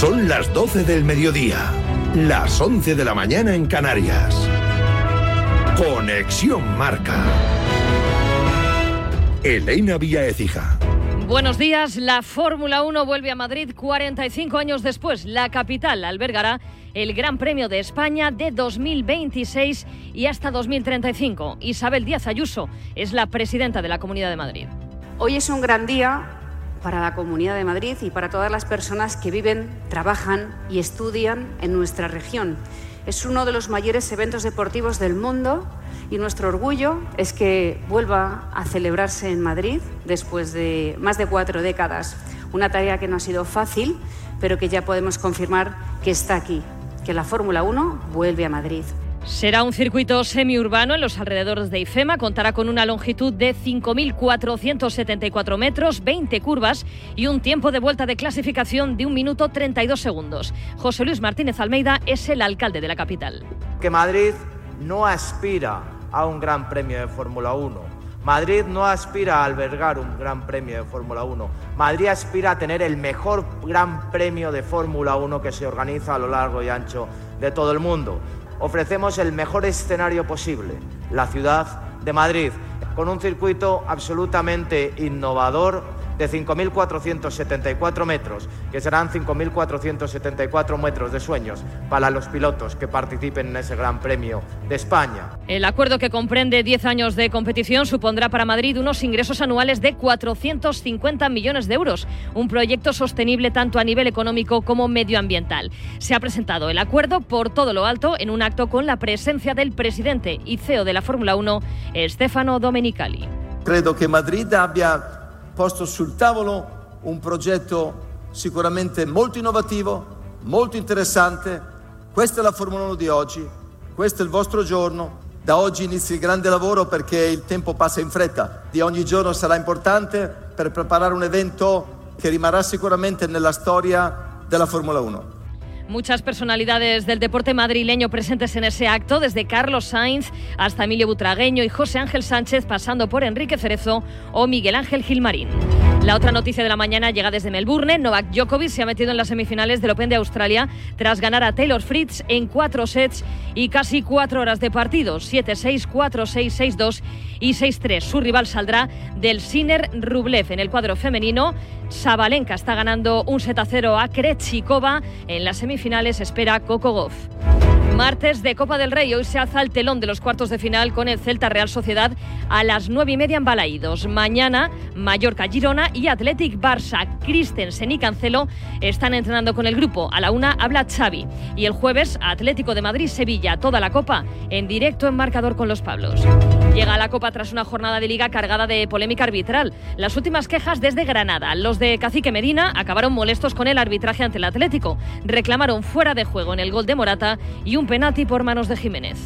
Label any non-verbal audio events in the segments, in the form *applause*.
Son las 12 del mediodía, las 11 de la mañana en Canarias. Conexión Marca. Elena Vía Ecija. Buenos días. La Fórmula 1 vuelve a Madrid 45 años después. La capital albergará el Gran Premio de España de 2026 y hasta 2035. Isabel Díaz Ayuso es la presidenta de la Comunidad de Madrid. Hoy es un gran día para la Comunidad de Madrid y para todas las personas que viven, trabajan y estudian en nuestra región. Es uno de los mayores eventos deportivos del mundo y nuestro orgullo es que vuelva a celebrarse en Madrid después de más de cuatro décadas. Una tarea que no ha sido fácil, pero que ya podemos confirmar que está aquí, que la Fórmula 1 vuelve a Madrid. Será un circuito semiurbano en los alrededores de IFEMA. Contará con una longitud de 5.474 metros, 20 curvas y un tiempo de vuelta de clasificación de un minuto 32 segundos. José Luis Martínez Almeida es el alcalde de la capital. Que Madrid no aspira a un gran premio de Fórmula 1. Madrid no aspira a albergar un gran premio de Fórmula 1. Madrid aspira a tener el mejor gran premio de Fórmula 1 que se organiza a lo largo y ancho de todo el mundo. Ofrecemos el mejor escenario posible, la ciudad de Madrid, con un circuito absolutamente innovador de 5.474 metros, que serán 5.474 metros de sueños para los pilotos que participen en ese Gran Premio de España. El acuerdo que comprende 10 años de competición supondrá para Madrid unos ingresos anuales de 450 millones de euros, un proyecto sostenible tanto a nivel económico como medioambiental. Se ha presentado el acuerdo por todo lo alto en un acto con la presencia del presidente y CEO de la Fórmula 1, Stefano Domenicali. Creo que Madrid había posto sul tavolo un progetto sicuramente molto innovativo, molto interessante. Questa è la Formula 1 di oggi, questo è il vostro giorno. Da oggi inizia il grande lavoro perché il tempo passa in fretta. Di ogni giorno sarà importante per preparare un evento che rimarrà sicuramente nella storia della Formula 1. Muchas personalidades del deporte madrileño presentes en ese acto, desde Carlos Sainz hasta Emilio Butragueño y José Ángel Sánchez, pasando por Enrique Cerezo o Miguel Ángel Gilmarín. La otra noticia de la mañana llega desde Melbourne. Novak Djokovic se ha metido en las semifinales del Open de Australia tras ganar a Taylor Fritz en cuatro sets y casi cuatro horas de partido. 7-6, 4-6, 6-2 y 6-3. Su rival saldrá del Sinner Rublev en el cuadro femenino. Sabalenka está ganando un set a 0 a Krejcikova. En las semifinales espera Coco Goff. Martes de Copa del Rey. Hoy se alza el telón de los cuartos de final con el Celta Real Sociedad a las nueve y media en Balaídos. Mañana, Mallorca Girona y Athletic Barça. Christensen y Cancelo están entrenando con el grupo. A la una habla Xavi. Y el jueves, Atlético de Madrid Sevilla. Toda la Copa en directo en marcador con los Pablos. Llega a la Copa tras una jornada de liga cargada de polémica arbitral. Las últimas quejas desde Granada. Los de Cacique Medina acabaron molestos con el arbitraje ante el Atlético. Reclamaron fuera de juego en el gol de Morata y un penalti por manos de Jiménez.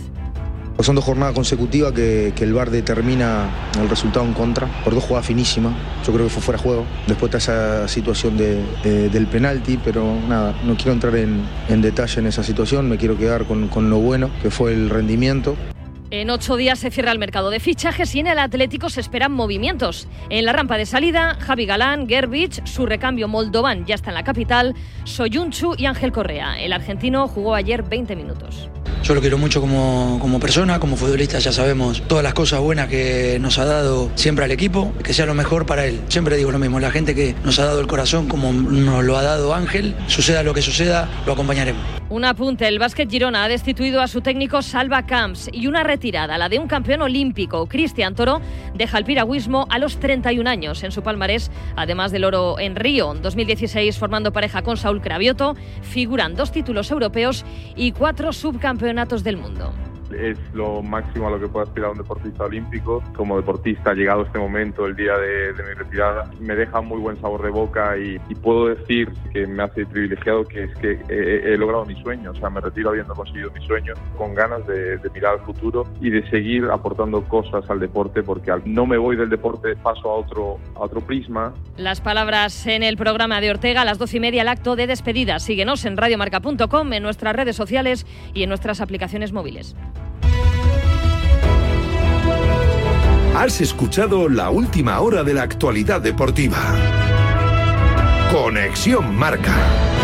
Son dos jornadas consecutivas que, que, el VAR determina el resultado en contra, por dos jugadas finísimas. Yo creo que fue fuera de juego. Después está esa situación de, de, del penalti, pero nada, no quiero entrar en, en, detalle en esa situación, me quiero quedar con, con lo bueno, que fue el rendimiento. En ocho días se cierra el mercado de fichajes y en el Atlético se esperan movimientos. En la rampa de salida, Javi Galán, Gerbich, su recambio Moldovan ya está en la capital, Soyunchu y Ángel Correa. El argentino jugó ayer 20 minutos. Yo lo quiero mucho como, como persona, como futbolista ya sabemos todas las cosas buenas que nos ha dado siempre al equipo, que sea lo mejor para él. Siempre digo lo mismo, la gente que nos ha dado el corazón como nos lo ha dado Ángel, suceda lo que suceda, lo acompañaremos. Un apunte, el básquet Girona ha destituido a su técnico Salva Camps y una retirada, la de un campeón olímpico, Cristian Toro, deja el piragüismo a los 31 años en su palmarés, además del oro en Río, 2016 formando pareja con Saúl Cravioto, figuran dos títulos europeos y cuatro subcampeonatos del mundo es lo máximo a lo que puede aspirar un deportista olímpico. Como deportista, llegado este momento, el día de, de mi retirada, me deja muy buen sabor de boca y, y, puedo decir que me hace privilegiado que es que he, he, logrado mi sueño. O sea, me retiro habiendo conseguido mi sueño, con ganas de, de, mirar al futuro y de seguir aportando cosas al deporte, porque al, no me voy del deporte, paso a otro, a otro prisma. Las palabras en el programa de Ortega a las doce y media, el acto de despedida. Síguenos en radiomarca.com, en nuestras redes sociales y en nuestras aplicaciones móviles. Has escuchado la última hora de la actualidad deportiva. Conexión Marca.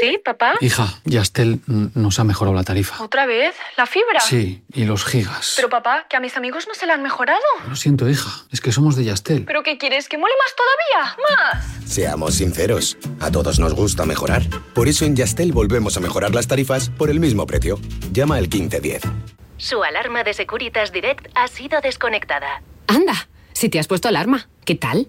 ¿Sí, papá? Hija, Yastel nos ha mejorado la tarifa. ¿Otra vez? ¿La fibra? Sí, y los gigas. Pero papá, que a mis amigos no se la han mejorado. Lo siento, hija, es que somos de Yastel. ¿Pero qué quieres? ¿Que mole más todavía? ¡Más! Seamos sinceros, a todos nos gusta mejorar. Por eso en Yastel volvemos a mejorar las tarifas por el mismo precio. Llama al 1510. Su alarma de Securitas Direct ha sido desconectada. Anda, si te has puesto alarma, ¿qué tal?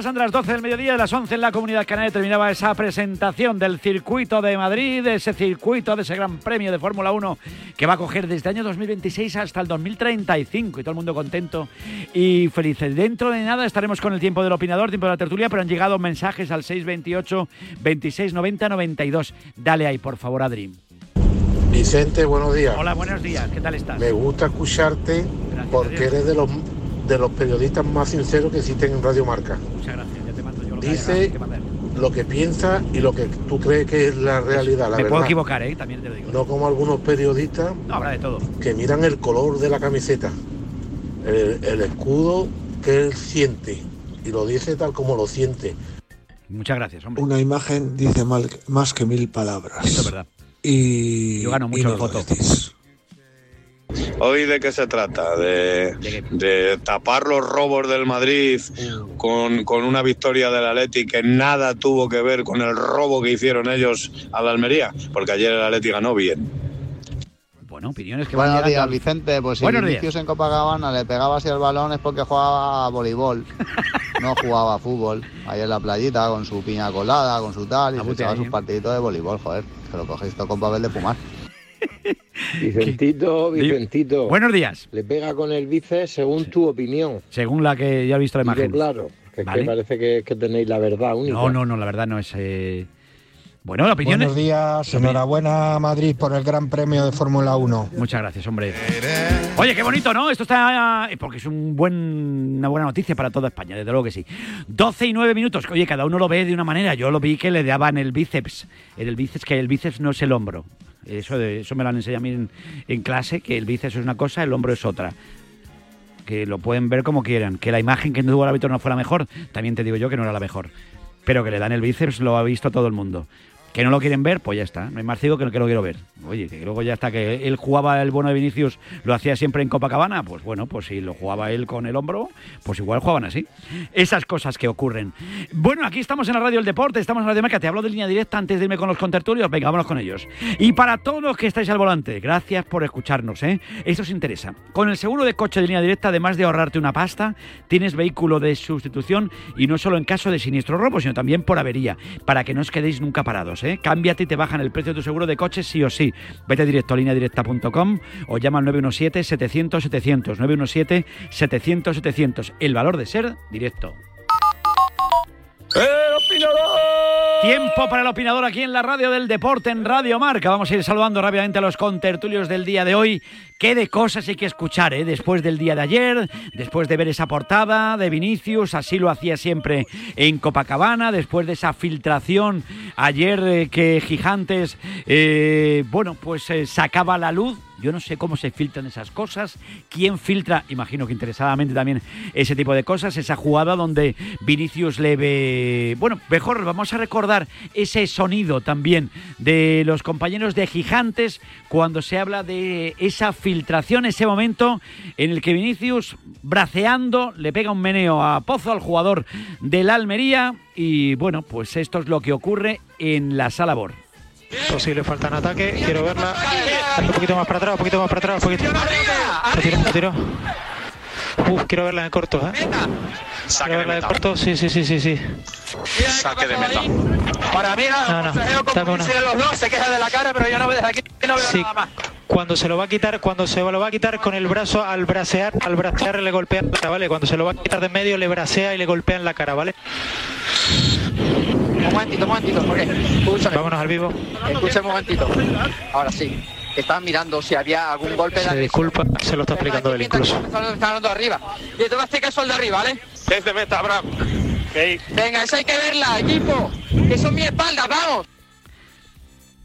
Pasan de las 12 del mediodía, de las 11 en la Comunidad Canaria terminaba esa presentación del circuito de Madrid, ese circuito de ese gran premio de Fórmula 1 que va a coger desde el año 2026 hasta el 2035 y todo el mundo contento y felices. Dentro de nada estaremos con el tiempo del opinador, tiempo de la tertulia, pero han llegado mensajes al 628 26 90 92. Dale ahí, por favor, Adri. Vicente, buenos días. Hola, buenos días. ¿Qué tal estás? Me gusta escucharte porque eres de los de los periodistas más sinceros que existen en Radio Marca. Muchas gracias, ya te mando yo lo Dice que lo que piensa y lo que tú crees que es la realidad, la Me verdad. puedo equivocar, ¿eh? También te lo digo. No como algunos periodistas No, habrá de todo. que miran el color de la camiseta, el, el escudo que él siente y lo dice tal como lo siente. Muchas gracias, hombre. Una imagen dice mal- más que mil palabras. Eso es verdad. Y, Yo gano y mucho no en lo foto. decís. ¿Hoy de qué se trata? ¿De, de tapar los robos del Madrid con, con una victoria del Atleti que nada tuvo que ver con el robo que hicieron ellos a la Almería? Porque ayer el Atleti ganó bien. Bueno, opiniones que van Buenos días, llegando. Vicente. Pues si. Vinicius en Copacabana le pegaba así el balón es porque jugaba a voleibol. *laughs* No jugaba a fútbol. Ahí en la playita con su piña colada, con su tal, y se echaba sus partiditos de voleibol, joder. Que lo cogéis todo con papel de fumar. *laughs* Vicentito, Vicentito. Buenos días. Le pega con el bíceps según tu opinión. Según la que ya he visto la imagen. claro, que, es Vale. que parece que, que tenéis la verdad única. No, no, no, la verdad no es. eh, Bueno, la opinión Buenos es- días, enhorabuena Madrid por el Gran Premio de Fórmula 1. Muchas gracias, hombre. Oye, qué bonito, ¿no? Esto está. eh, Porque es un buen, una buena noticia para toda España, desde luego que sí. 12 y 9 minutos. Oye, cada uno lo ve de una manera. Yo lo vi que le daban el bíceps. En el bíceps, que el bíceps no es el hombro. Eso, de- eso me lo han enseñado a mí en, clase, que el bíceps es una cosa, el hombro es otra. Que lo pueden ver como quieran. Que la imagen que tuvo el árbitro no fue la mejor, también te digo yo que no era la mejor. Pero que le dan el bíceps lo ha visto todo el mundo. Que no lo quieren ver, pues ya está. No hay más ciego que que lo quiero ver. Oye, que luego ya está, que él jugaba el bueno de Vinicius, lo hacía siempre en Copacabana. Pues bueno, pues si lo jugaba él con el hombro, pues igual jugaban así. Esas cosas que ocurren. Bueno, aquí estamos en la radio del deporte, estamos en la radio Marca. Te hablo de línea directa antes de irme con los contertulios. Venga, vámonos con ellos. Y para todos los que estáis al volante, gracias por escucharnos, ¿eh? Esto os interesa. Con el seguro de coche de línea directa, además de ahorrarte una pasta, tienes vehículo de sustitución y no solo en caso de siniestro robo, sino también por avería, para que no os quedéis nunca parados, ¿eh? Cámbiate y te bajan el precio de tu seguro de coche sí o sí. Vete directo a lineadirecta.com o llama al 917-700-700. 917-700-700. El valor de ser directo. Tiempo para el opinador aquí en la radio del deporte, en Radio Marca. Vamos a ir saludando rápidamente a los contertulios del día de hoy. Qué de cosas hay que escuchar, ¿eh? Después del día de ayer, después de ver esa portada de Vinicius, así lo hacía siempre en Copacabana, después de esa filtración ayer eh, que Gigantes, eh, bueno, pues eh, sacaba la luz yo no sé cómo se filtran esas cosas, quién filtra, imagino que interesadamente también ese tipo de cosas, esa jugada donde Vinicius le ve... Bueno, mejor vamos a recordar ese sonido también de los compañeros de Gigantes cuando se habla de esa filtración, ese momento en el que Vinicius, braceando, le pega un meneo a Pozo, al jugador del Almería, y bueno, pues esto es lo que ocurre en la sala Bor. Posible falta en ataque, quiero verla. Un poquito más para atrás, un poquito más para atrás, un poquito. Retiro, retiro. Uf, quiero verla en corto, ¿eh? Quiero verla en corto, sí, sí, sí, sí, sí. Saque de meta. Para mí, No, no, dame una. los dos se queja de la cara, pero yo no veo desde aquí, no veo Sí, nada más. cuando se lo va a quitar, cuando se lo va a quitar con el brazo al bracear, al bracear le golpea la cara, ¿vale? Cuando se lo va a quitar de en medio le bracea y le golpea en la cara, ¿vale? Un momentito, un momentito, porque escúchame. Vámonos al vivo. Escucha un momentito. Ahora sí. Estaban mirando si había algún golpe Se disculpa, se lo está explicando él incluso. Están hablando arriba. Y tú vas a caso al de arriba, ¿vale? Es de meta, Abraham. Venga, esa hay que verla, equipo. Que son mi espalda, vamos.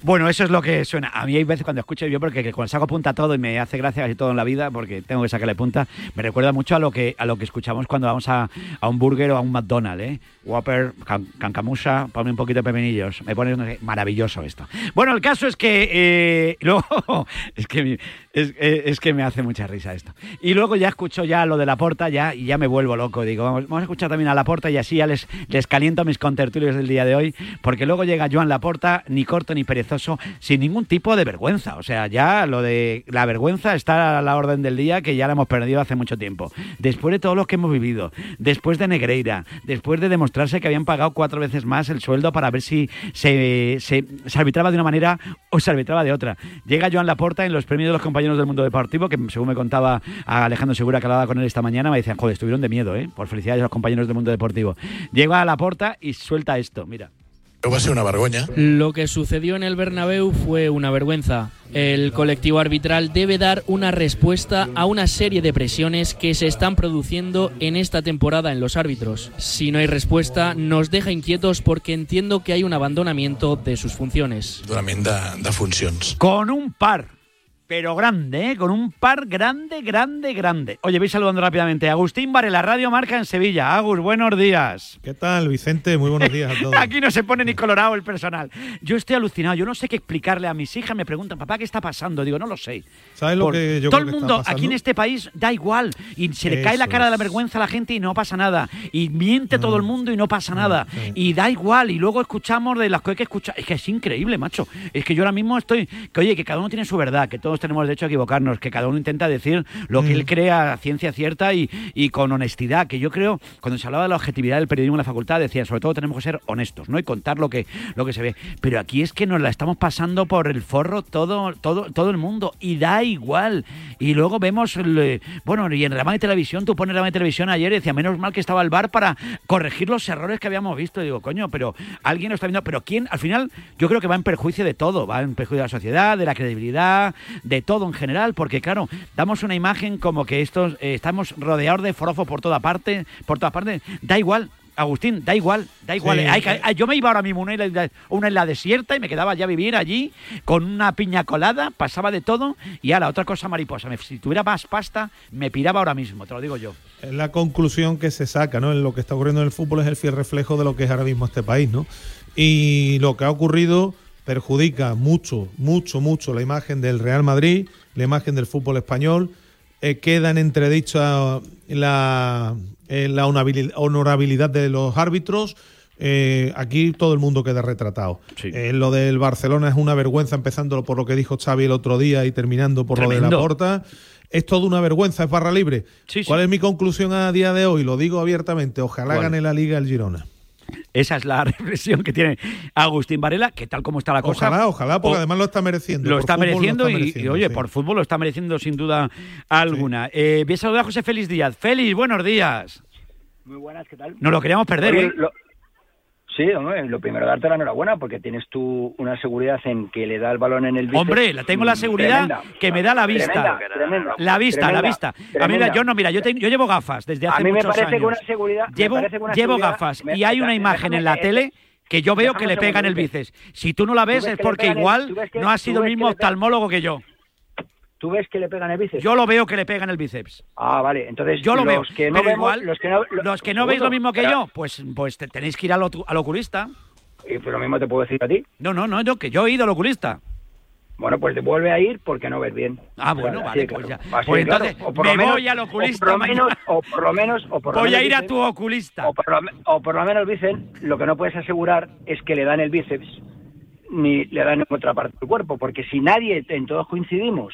Bueno, eso es lo que suena. A mí hay veces cuando escucho yo, porque cuando saco punta todo y me hace gracia casi todo en la vida, porque tengo que sacarle punta, me recuerda mucho a lo que a lo que escuchamos cuando vamos a, a un burger o a un McDonald's, ¿eh? Whopper, can- cancamusa, ponme un poquito de pepinillos. Me pone maravilloso esto. Bueno, el caso es que eh, *laughs* es que es, eh, es que me hace mucha risa esto. Y luego ya escucho ya lo de la porta ya y ya me vuelvo loco. Digo, vamos, a escuchar también a la porta y así ya les, les caliento mis contertulios del día de hoy, porque luego llega Joan Laporta, ni corto ni perezoso, sin ningún tipo de vergüenza. O sea, ya lo de la vergüenza está a la orden del día que ya la hemos perdido hace mucho tiempo. Después de todo lo que hemos vivido, después de Negreira, después de demostrarse que habían pagado cuatro veces más el sueldo para ver si se, se, se arbitraba de una manera o se arbitraba de otra. Llega Joan Laporta en los premios de los compañeros del mundo deportivo, que según me contaba a Alejandro Segura que hablaba con él esta mañana, me decían, joder, estuvieron de miedo, ¿eh? Por felicidades a los compañeros del mundo deportivo. Llega a Laporta y suelta esto, mira. Va a ser una vergüenza. Lo que sucedió en el Bernabéu fue una vergüenza. El colectivo arbitral debe dar una respuesta a una serie de presiones que se están produciendo en esta temporada en los árbitros. Si no hay respuesta, nos deja inquietos porque entiendo que hay un abandonamiento de sus funciones. Durament de, de funcions. Con un par. Pero grande, ¿eh? Con un par grande, grande, grande. Oye, voy saludando rápidamente Agustín Varela, Radio Marca en Sevilla. Agus, buenos días. ¿Qué tal, Vicente? Muy buenos días a *laughs* todos. Aquí no se pone ni colorado el personal. Yo estoy alucinado. Yo no sé qué explicarle a mis hijas. Me preguntan, papá, ¿qué está pasando? Digo, no lo sé. ¿Sabes lo Por- que yo Todo creo el que mundo está aquí en este país da igual. Y se le cae la cara de la vergüenza a la gente y no pasa nada. Y miente Mm. todo el mundo y no pasa nada. Y da igual. Y luego escuchamos de las cosas que escuchamos. Es que es increíble, macho. Es que yo ahora mismo estoy. Que oye, que cada uno tiene su verdad, que todos tenemos derecho a equivocarnos, que cada uno intenta decir lo que Mm. él crea a ciencia cierta y, y con honestidad. Que yo creo, cuando se hablaba de la objetividad del periodismo en la facultad, decía, sobre todo tenemos que ser honestos, ¿no? Y contar lo que, lo que se ve. Pero aquí es que nos la estamos pasando por el forro todo, todo, todo el mundo. Y da igual. Y luego vemos, el, eh, bueno, y en Rama de Televisión, tú pones Rama de Televisión ayer y decía, menos mal que estaba el bar para corregir los errores que habíamos visto. Y digo, coño, pero alguien lo está viendo. Pero quién, al final, yo creo que va en perjuicio de todo. Va en perjuicio de la sociedad, de la credibilidad, de todo en general. Porque, claro, damos una imagen como que estos eh, estamos rodeados de forofo por toda parte, por todas partes. Da igual. Agustín, da igual, da igual. Sí, Hay que- eh. yo me iba ahora mismo a una isla, una isla desierta y me quedaba ya a vivir allí con una piña colada, pasaba de todo y ahora otra cosa mariposa. Me- si tuviera más pasta, me piraba ahora mismo, te lo digo yo. Es la conclusión que se saca, ¿no? En lo que está ocurriendo en el fútbol es el fiel reflejo de lo que es ahora mismo este país, ¿no? Y lo que ha ocurrido perjudica mucho, mucho, mucho la imagen del Real Madrid, la imagen del fútbol español. Eh, queda en entredicho la, eh, la honorabil- honorabilidad de los árbitros. Eh, aquí todo el mundo queda retratado. Eh, lo del Barcelona es una vergüenza, empezando por lo que dijo Xavi el otro día y terminando por lo de la porta. Es toda una vergüenza, es barra libre. ¿Cuál es mi conclusión a día de hoy? Lo digo abiertamente. Ojalá ¿Cuál? gane la liga el Girona. Esa es la *laughs* reflexión que tiene Agustín Varela, que tal como está la cosa. Ojalá, ojalá, porque o- además lo está mereciendo. Lo está mereciendo, lo y- está y, mereciendo, oye, sí. por fútbol lo está mereciendo sin duda alguna. Eh, voy a saludar a José Félix Díaz. Félix, buenos días. Muy buenas, ¿qué tal? No lo queríamos perder, Oye, ¿eh? lo- Sí, hombre, lo primero darte la enhorabuena porque tienes tú una seguridad en que le da el balón en el bíceps. Hombre, la tengo la seguridad Tremenda. que me da la vista. Tremenda, tremenda, la vista, la vista. A mí, tremenda. yo no, mira, yo, te- yo llevo gafas desde hace a mí me muchos parece años. que una seguridad. llevo una seguridad- gafas me- y hay una imagen en la tele que yo veo que le un pegan el bíceps. Si tú no la ves es porque igual no has sido el mismo oftalmólogo que yo. ¿Tú ves que le pegan el bíceps? Yo lo veo que le pegan el bíceps. Ah, vale. Entonces, Yo lo los veo. que no pero vemos, igual, los que no, los que no veis lo mismo que yo, pues, pues te- tenéis que ir al, oculista. Y pues lo mismo te puedo decir a ti. No, no, no, no, que yo he ido al oculista. Bueno, pues vuelve a ir porque no ves bien. Ah, bueno, vale, pues claro. ya. Pues claro. entonces O por me menos- voy al oculista O por lo menos, o por lo menos, o por lo Voy a ir a tu oculista. O por, lo, o por lo menos dicen, lo que no puedes asegurar es que le dan el bíceps ni le dan en otra parte del cuerpo, porque si nadie, en todos coincidimos,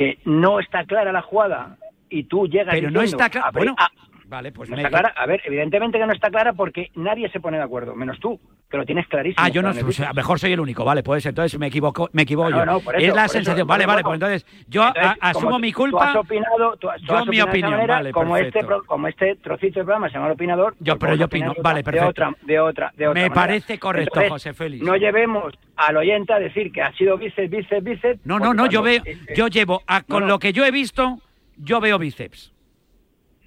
que no está clara la jugada y tú llegas Pero no diciendo, está claro. a Bueno, ah, vale, pues no me- está clara. A ver, evidentemente que no está clara porque nadie se pone de acuerdo, menos tú, que lo tienes clarísimo. Ah, yo no, pues, a lo mejor soy el único, vale, pues entonces me equivoco, me equivoco No, yo. no, por eso, es la por eso, sensación, vale, vale, pues entonces yo Entonces, a- asumo mi tú- Tú culpa. has opinado, tú, has- tú yo has mi opinado opinión, manera, vale, como este, perfecto. como este trocito de programa se llama el opinador. Yo, pues pero yo opino, vale, perfecto. De otra, de otra, de otra Me manera. parece correcto, Entonces, José Félix. No llevemos al oyente a decir que ha sido bíceps, bíceps, bíceps. No, no, no, yo veo, eh, eh, yo llevo, con lo que yo he visto, yo veo bíceps.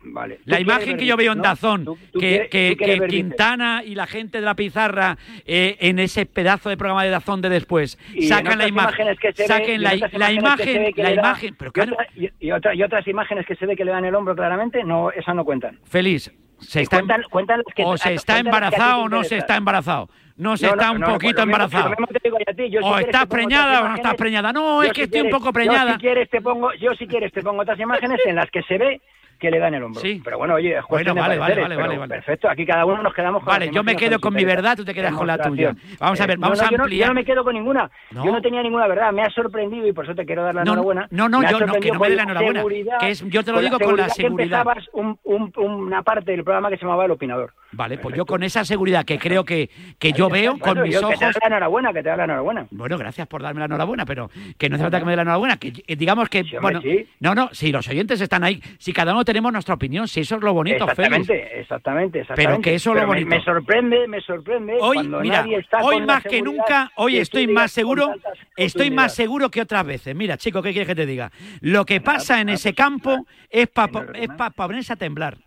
Vale. La imagen que yo veo en. Dazón, Tú- tú que, quieres- que-. Quintana y la gente de la pizarra eh, en ese pedazo de programa de Dazón de después Y sacan la imagen, saquen en la, otras la imágenes que se imagen, la imagen, pero y, claro, otra- y- otra- y otras imágenes que se ve que le dan el hombro claramente, no, esas no cuentan. feliz, se está, cuentan- cuentan las que- o se está embarazado o no se está embarazado. No se No, está no, un no, poquito lo mismo- embarazado. lo mismo te digo yo a ti, yo si o quieres estás preñada o no estás preñada. No, Yo es que si estoy un poco yo preñada. si quieres te pongo, yo si quieres te pongo otras imágenes en las que se ve que le dan el hombro. Sí. Pero bueno, oye, es Bueno, vale, vale, vale, vale, vale. Perfecto, aquí cada uno nos quedamos con Vale, yo me quedo que con mi verdad, tú te quedas con la tuya. Vamos a ver, Eh, vamos no, a no, yo no- ampliar. Yo no me quedo con ninguna. Yo no tenía ninguna verdad. Me ha sorprendido y por eso te quiero dar la enhorabuena. no, no, yo no, que no me dé la enhorabuena, seguridad- que es- yo te lo digo con la que seguridad. un- un- una parte del programa que se llamaba El Opinador. Vale, pues yo con esa seguridad que creo que, que yo veo con mis yo Que te ojos. da la enhorabuena, que te da la enhorabuena. Bueno, gracias por darme la enhorabuena, pero que no hace falta que me dé la enhorabuena. Que eh, digamos que, bueno, sí. no, no, si los oyentes están ahí, si cada uno tenemos nuestra opinión, si eso es lo bonito, Félix. Exactamente, exactamente, exactamente. Pero que eso es lo bonito. Me, sorprende, me sorprende Hoy, cuando mira, nadie está hoy con más que nunca, hoy estoy más seguro, estoy más seguro que otras veces. Mira, chico, ¿qué quieres que te diga? Lo que pasa en ese campo es para es pa, pa ponerse a temblar.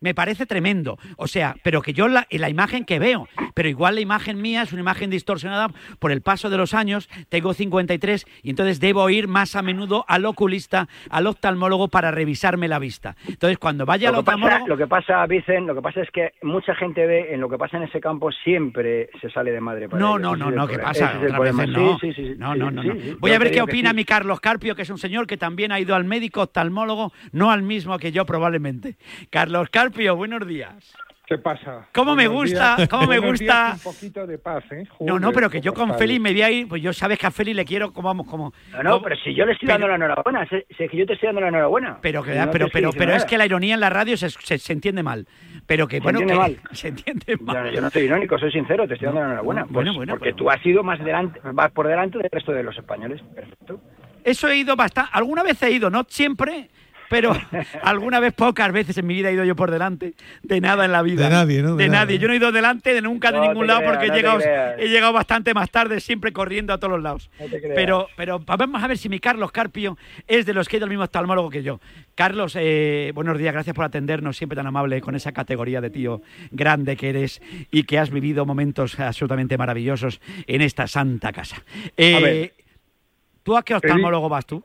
Me parece tremendo. O sea, pero que yo la, la imagen que veo, pero igual la imagen mía es una imagen distorsionada por el paso de los años, tengo 53 y entonces debo ir más a menudo al oculista, al oftalmólogo para revisarme la vista. Entonces, cuando vaya al Lo que, pasa, oftalmólogo... lo que pasa, Vicen, lo que pasa es que mucha gente ve en lo que pasa en ese campo siempre se sale de madre. para No, ellos. no, no, no, ¿qué pasa? Problema. veces no. Sí, sí, sí, no, no, no, no. Voy a ver qué opina mi Carlos Carpio, que es un señor que también ha ido al médico oftalmólogo, no al mismo que yo probablemente. Carlos Carpio, buenos días. ¿Qué pasa? ¿Cómo me Buenos gusta? días. ¿Cómo me gusta? Un poquito de paz, ¿eh? No, no, pero que yo ¿cómo con Feli me voy a ir, pues yo sabes que a Feli le quiero como vamos, como. No, no, como- pero si yo le estoy dando la enhorabuena, si, si es que yo te estoy dando la enhorabuena. Pero, que, Si no te pero, pero, pero es que la ironía en la radio se, se, se entiende mal. Pero que, Se bueno, entiende que mal. *laughs* se entiende mal. Yo, no- yo no soy irónico, soy sincero, te estoy dando la enhorabuena. bueno, Pues bueno, porque pero- tú has ido más delante, vas por delante del resto de los españoles. Perfecto. Eso he ido bastante. Alguna vez he ido, no siempre, pero *laughs* alguna vez, pocas veces en mi vida he ido yo por delante. De nada en la vida. De nadie, ¿no? De, De nadie. Yo no he ido delante de nunca de No ningún lado creas, porque no he, llegado, creas. he llegado bastante más tarde, siempre corriendo a todos los lados. No te creas. Pero, pero vamos a ver si mi Carlos Carpio es de los que ha ido al mismo oftalmólogo que yo. Carlos, eh, buenos días, gracias por atendernos, siempre tan amable con esa categoría de tío grande que eres y que has vivido momentos absolutamente maravillosos en esta santa casa. Eh, A ver. ¿Tú a qué oftalmólogo vas tú?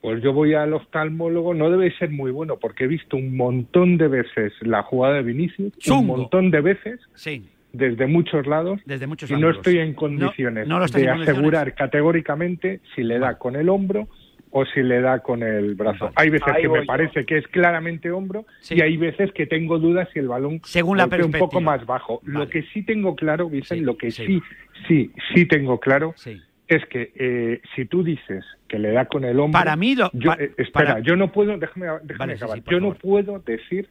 Pues yo voy al oftalmólogo, no debe ser muy bueno, porque he visto un montón de veces la jugada de Vinicius, Chungo. un montón de veces, Sí, desde muchos lados, desde muchos y no estoy en condiciones No, no de en condiciones. asegurar categóricamente si le da con el hombro o si le da con el brazo. Hay veces Ahí que me yo. parece que es claramente hombro Sí. y hay veces que tengo dudas si el balón Según la un poco más bajo. Vale. Lo que sí tengo claro, Sí, lo que sí. sí, sí, sí tengo claro Sí. Es que eh, si tú dices que le da con el hombro, Para mí lo- yo, eh, espera, para- yo no puedo, déjame, déjame Vale, acabar. sí, yo no puedo decir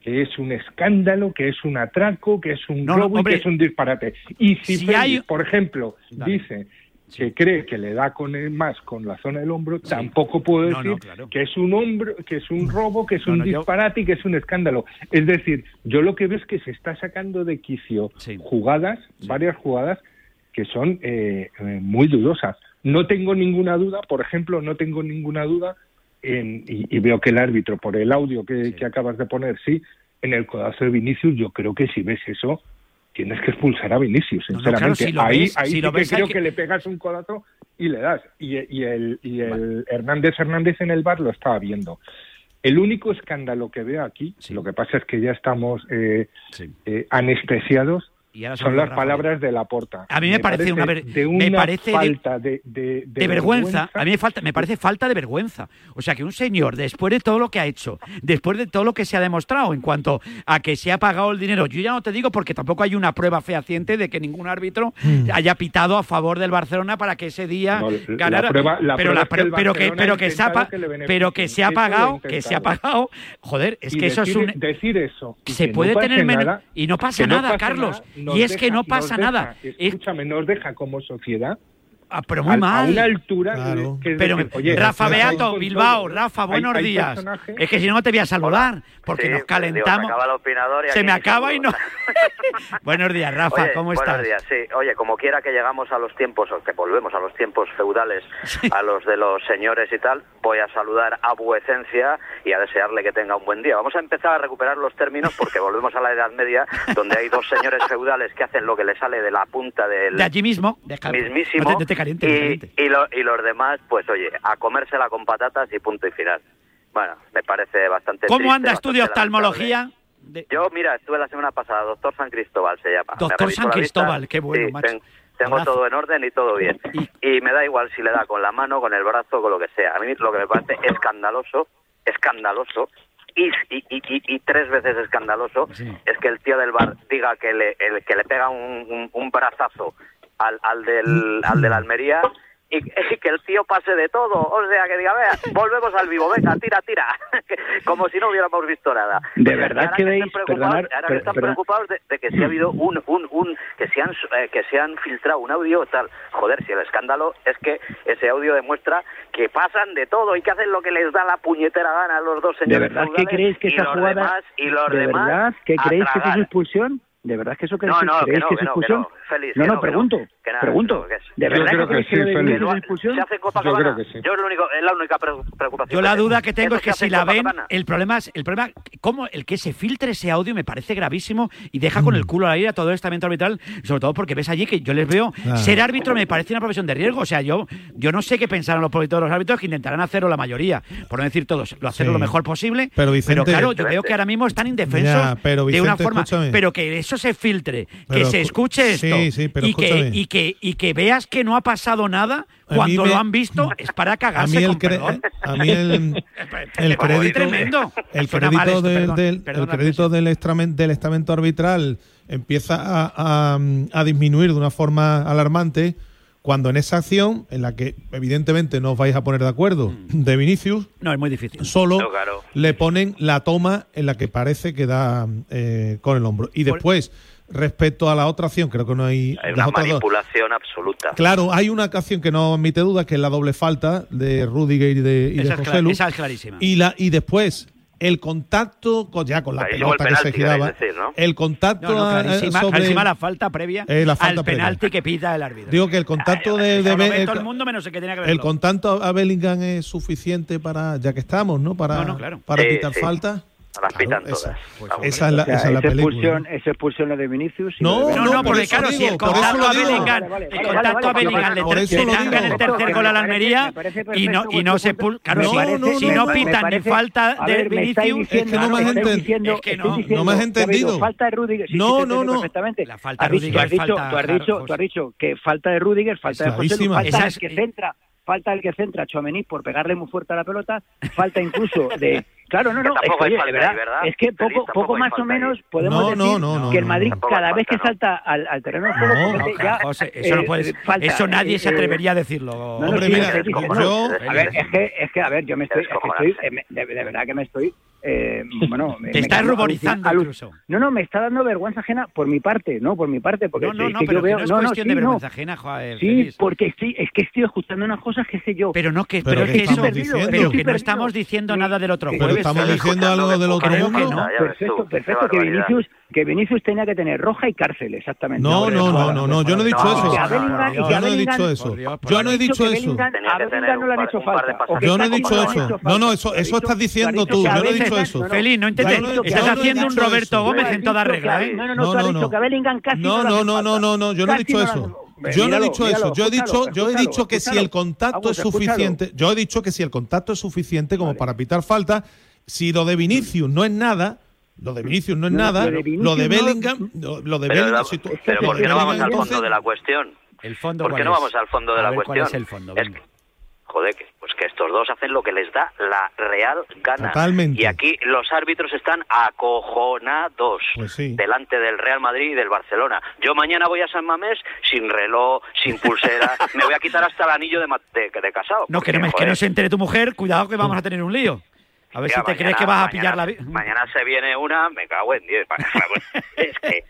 que es un escándalo, que es un atraco, que es un No, y que es un disparate. Y si, si Félix, hay- por ejemplo, Dale. dice que cree que le da con el más con la zona del hombro, tampoco puedo decir no, claro. que es un hombro, que es un *laughs* robo, que es un yo- disparate y que es un escándalo. Es decir, yo lo que veo es que se está sacando de quicio jugadas, varias jugadas que son eh, eh, muy dudosas. No tengo ninguna duda, por ejemplo, no tengo ninguna duda en, y, y veo que el árbitro, por el audio que, que acabas de poner, sí, en el codazo de Vinicius, yo creo que si ves eso, tienes que expulsar a Vinicius, No, no, sinceramente. claro, si lo ahí ves- ahí si sí lo que ves, creo que- que... le pegas un codazo y le das. Y, y el, y el Hernández Hernández en el bar lo estaba viendo. El único escándalo que veo aquí, lo que pasa es que ya estamos eh, eh, anestesiados, Y ahora son las Rafa. palabras de la porta. A mí me parece una ver- de me parece de- falta de, de, de vergüenza, a mí me, falta, me parece falta de vergüenza. O sea, que un señor, después de todo lo que ha hecho, después de todo lo que se ha demostrado en cuanto a que se ha pagado el dinero, yo ya no te digo porque tampoco hay una prueba fehaciente de que ningún árbitro Mm. haya pitado a favor del Barcelona para que ese día No, la ganara. prueba- la pero, prueba la- es que el pero, que, pero que se ha, pero que se ha pagado, que se ha pagado. Joder, es Y que eso es decir- un decir eso se puede no tener menos y no pasa nada, Carlos. Y es que no pasa deja- nada. Escúchame, nos deja como sociedad Ah, pero muy a, mal. a una altura Claro. que Pero, decir, oye, Rafa Beato, Bilbao. Rafa, buenos hay días. personajes- Es que si no, no te voy a saludar, porque Sí, nos digo, calentamos. se acaba el opinador y se me acaba y no. *laughs* buenos días, Rafa, Oye, ¿cómo estás? Buenos días, sí. Oye, como quiera que llegamos a los tiempos, o que volvemos a los tiempos feudales, a los de los señores y tal, voy a saludar a vuecencia y a desearle que tenga un buen día. Vamos a empezar a recuperar los términos porque volvemos a la Edad Media, donde hay dos señores feudales que hacen lo que les sale de la punta del De allí mismo. De mismísimo. No te, no te calientes, no te y, y, lo- y los demás, pues oye, a comérsela con patatas y punto y final. Bueno, me parece bastante ¿Cómo triste, de bastante oftalmología? Yo, mira, estuve la semana pasada, doctor San Cristóbal se llama. Doctor San. Cristóbal, qué bueno, Sí, macho. ten- tengo Abrazo. todo en orden y todo bien. Y me da igual si le da con la mano, con el brazo, con lo que sea. A mí lo que me parece escandaloso, escandaloso, y, y, y, tres veces escandaloso, es que el tío del bar diga que le, el, que le pega un, un, un brazazo al, al, del, al de la Almería y, *laughs* y que el tío pase de todo. O sea, que diga, vea, volvemos al vivo, venga, tira, tira. *laughs* Como si no hubiéramos visto nada. ¿De verdad creéis- estén preocupados, perdonar, ahora que están preocupados de, de que si ha habido un, un, un que se han eh, que se han filtrado un audio tal joder si el escándalo es que ese audio demuestra que pasan de todo y que hacen lo que les da la puñetera gana a los dos ¿De señores verdad que creéis que esa jugada... demás, y los ¿De demás verdad que creéis que es expulsión? ¿De verdad que eso creéis, No, no, que no, que es que no, que no, Félix, no, que no, no, que pregunto. no, que nada, pregunto. que ¿De Yo verdad creo que creéis que que sí, Félix. Que se hace. Yo creo que sí. Yo lo único, es la única pre- preocupación. Yo la duda que tengo es que si la ven, el problema es, el problema, cómo el que se filtre ese audio me parece gravísimo y deja con el culo al aire a todo el estamento arbitral, sobre todo porque ves allí que yo les veo Claro. ser árbitro me parece una profesión de riesgo, o sea, yo yo no sé qué pensarán los políticos los árbitros que intentarán hacerlo la mayoría, por no decir todos, lo hacerlo Sí. lo mejor posible, Pero, Vicente- claro, yo veo que ahora mismo están indefensos Ya, pero, de una Vicente, forma, escúchame. pero que eso se filtre, que se escu- escuche esto sí, sí, pero y que y que y que veas que no ha pasado nada cuando me- lo han visto es para *laughs* A cagarse mí el, con cre- perdón. a mí el, *laughs* crédito, el crédito esto, del, perdón, el crédito del, estramen- del estamento arbitral empieza a, a- a disminuir de una forma alarmante cuando en esa acción, en la que evidentemente no os vais a poner de acuerdo, Mm. de Vinicius, No, es muy difícil. solo No, claro. le ponen la toma en la que parece que da eh, con el hombro. Y después, respecto a la otra acción, creo que no hay, Hay una dos. manipulación absoluta. Claro, hay una acción que no admite dudas, que es la doble falta de Rudiger y de, y de Esa es, cla- Joselu. esa es clarísima. Y, la, y después, el contacto, con, ya con la pelota que se giraba, queréis decir, ¿no? el contacto No, no, clarísima, sobre- clarísima la falta previa Eh, la falta al previa. penalti que pita el árbitro. Digo que el contacto de, de el, todo el mundo menos el que tenía que el verlo. contacto a Bellingham es suficiente para, ya que estamos, ¿no? Para, No, no, claro. para Sí, pitar sí. falta. Las pitan esa, todas. esa es la, O sea, esa es la esa película. expulsión, esa expulsión lo de Vinicius. y No, No, no, no, por porque claro, si el contacto a. Bellingham, el contacto a Bellingham le el tercer gol a la Almería y no y no se claro, No, si, no, no, si no, no me pitan ni falta de Vinicius, diciendo- Es que no me has me estáis enten- diciendo- es que estoy no. me has entendido. Falta de Rudiger. No, no, no. Perfectamente. La falta de Has dicho- Rudiger tú has dicho, claro, que falta de Rudiger, falta de José falta que centra, falta el que centra a por pegarle muy fuerte a la pelota, falta incluso de Claro, no, no, es que, es que poco, poco más o menos podemos decir que el Madrid cada vez que salta al, terreno eso, nadie se eh, atrevería a decirlo. Hombre, mira, sí, yo... Eh, es que, es que, a ver, yo me estoy, es que estoy de, de verdad que me estoy eh, *laughs* bueno, te estás ruborizando incluso. No, no, me está dando vergüenza ajena por mi parte, no, por mi parte, porque no, no, es no, pero no es no, cuestión sí, de vergüenza ajena, joder, eh, Sí, porque estoy, es que estoy escuchando unas cosas que sé yo. Pero no que, pero, pero que, eso, pero no estamos diciendo nada del otro juego estamos diciendo algo del otro mundo. No, perfecto, perfecto, que Vinicius, que Vinicius tenía que tener roja y cárcel, exactamente. No, no, no, no, no, yo no he dicho eso. Yo no he dicho eso. Yo no he dicho eso. Yo no he dicho eso. No, no, eso, eso estás diciendo tú. Yo no he dicho eso. Feliz, no intentes. Estás haciendo un Roberto Gómez en toda regla, ¿eh? No, no, no, no, no, no, no, no, no, no, no, no, yo no he dicho eso. Yo no he dicho míralo, eso, yo he dicho, yo he dicho que si el contacto es suficiente, yo he dicho que si el contacto es suficiente como para pitar falta, si lo de Vinicius no es nada, lo de Vinicius no es no, nada, lo de, lo de Bellingham, no, lo de pero Bellingham, si tú, pero ¿por qué no vamos al fondo de la cuestión? ¿El fondo ¿Por qué no vamos al fondo de la cuestión? joder, que, pues que estos dos hacen lo que les da la real gana. Totalmente. Y aquí los árbitros están acojonados pues delante del Real Madrid y del Barcelona. Yo mañana voy a San Mamés sin reloj, sin pulsera, *laughs* me voy a quitar hasta el anillo de, de, de casado. No, que, no, que no se entere tu mujer, cuidado que vamos a tener un lío. A ver si te crees que vas a pillar la... vida. Mañana se viene una, me cago en 10. *laughs* es que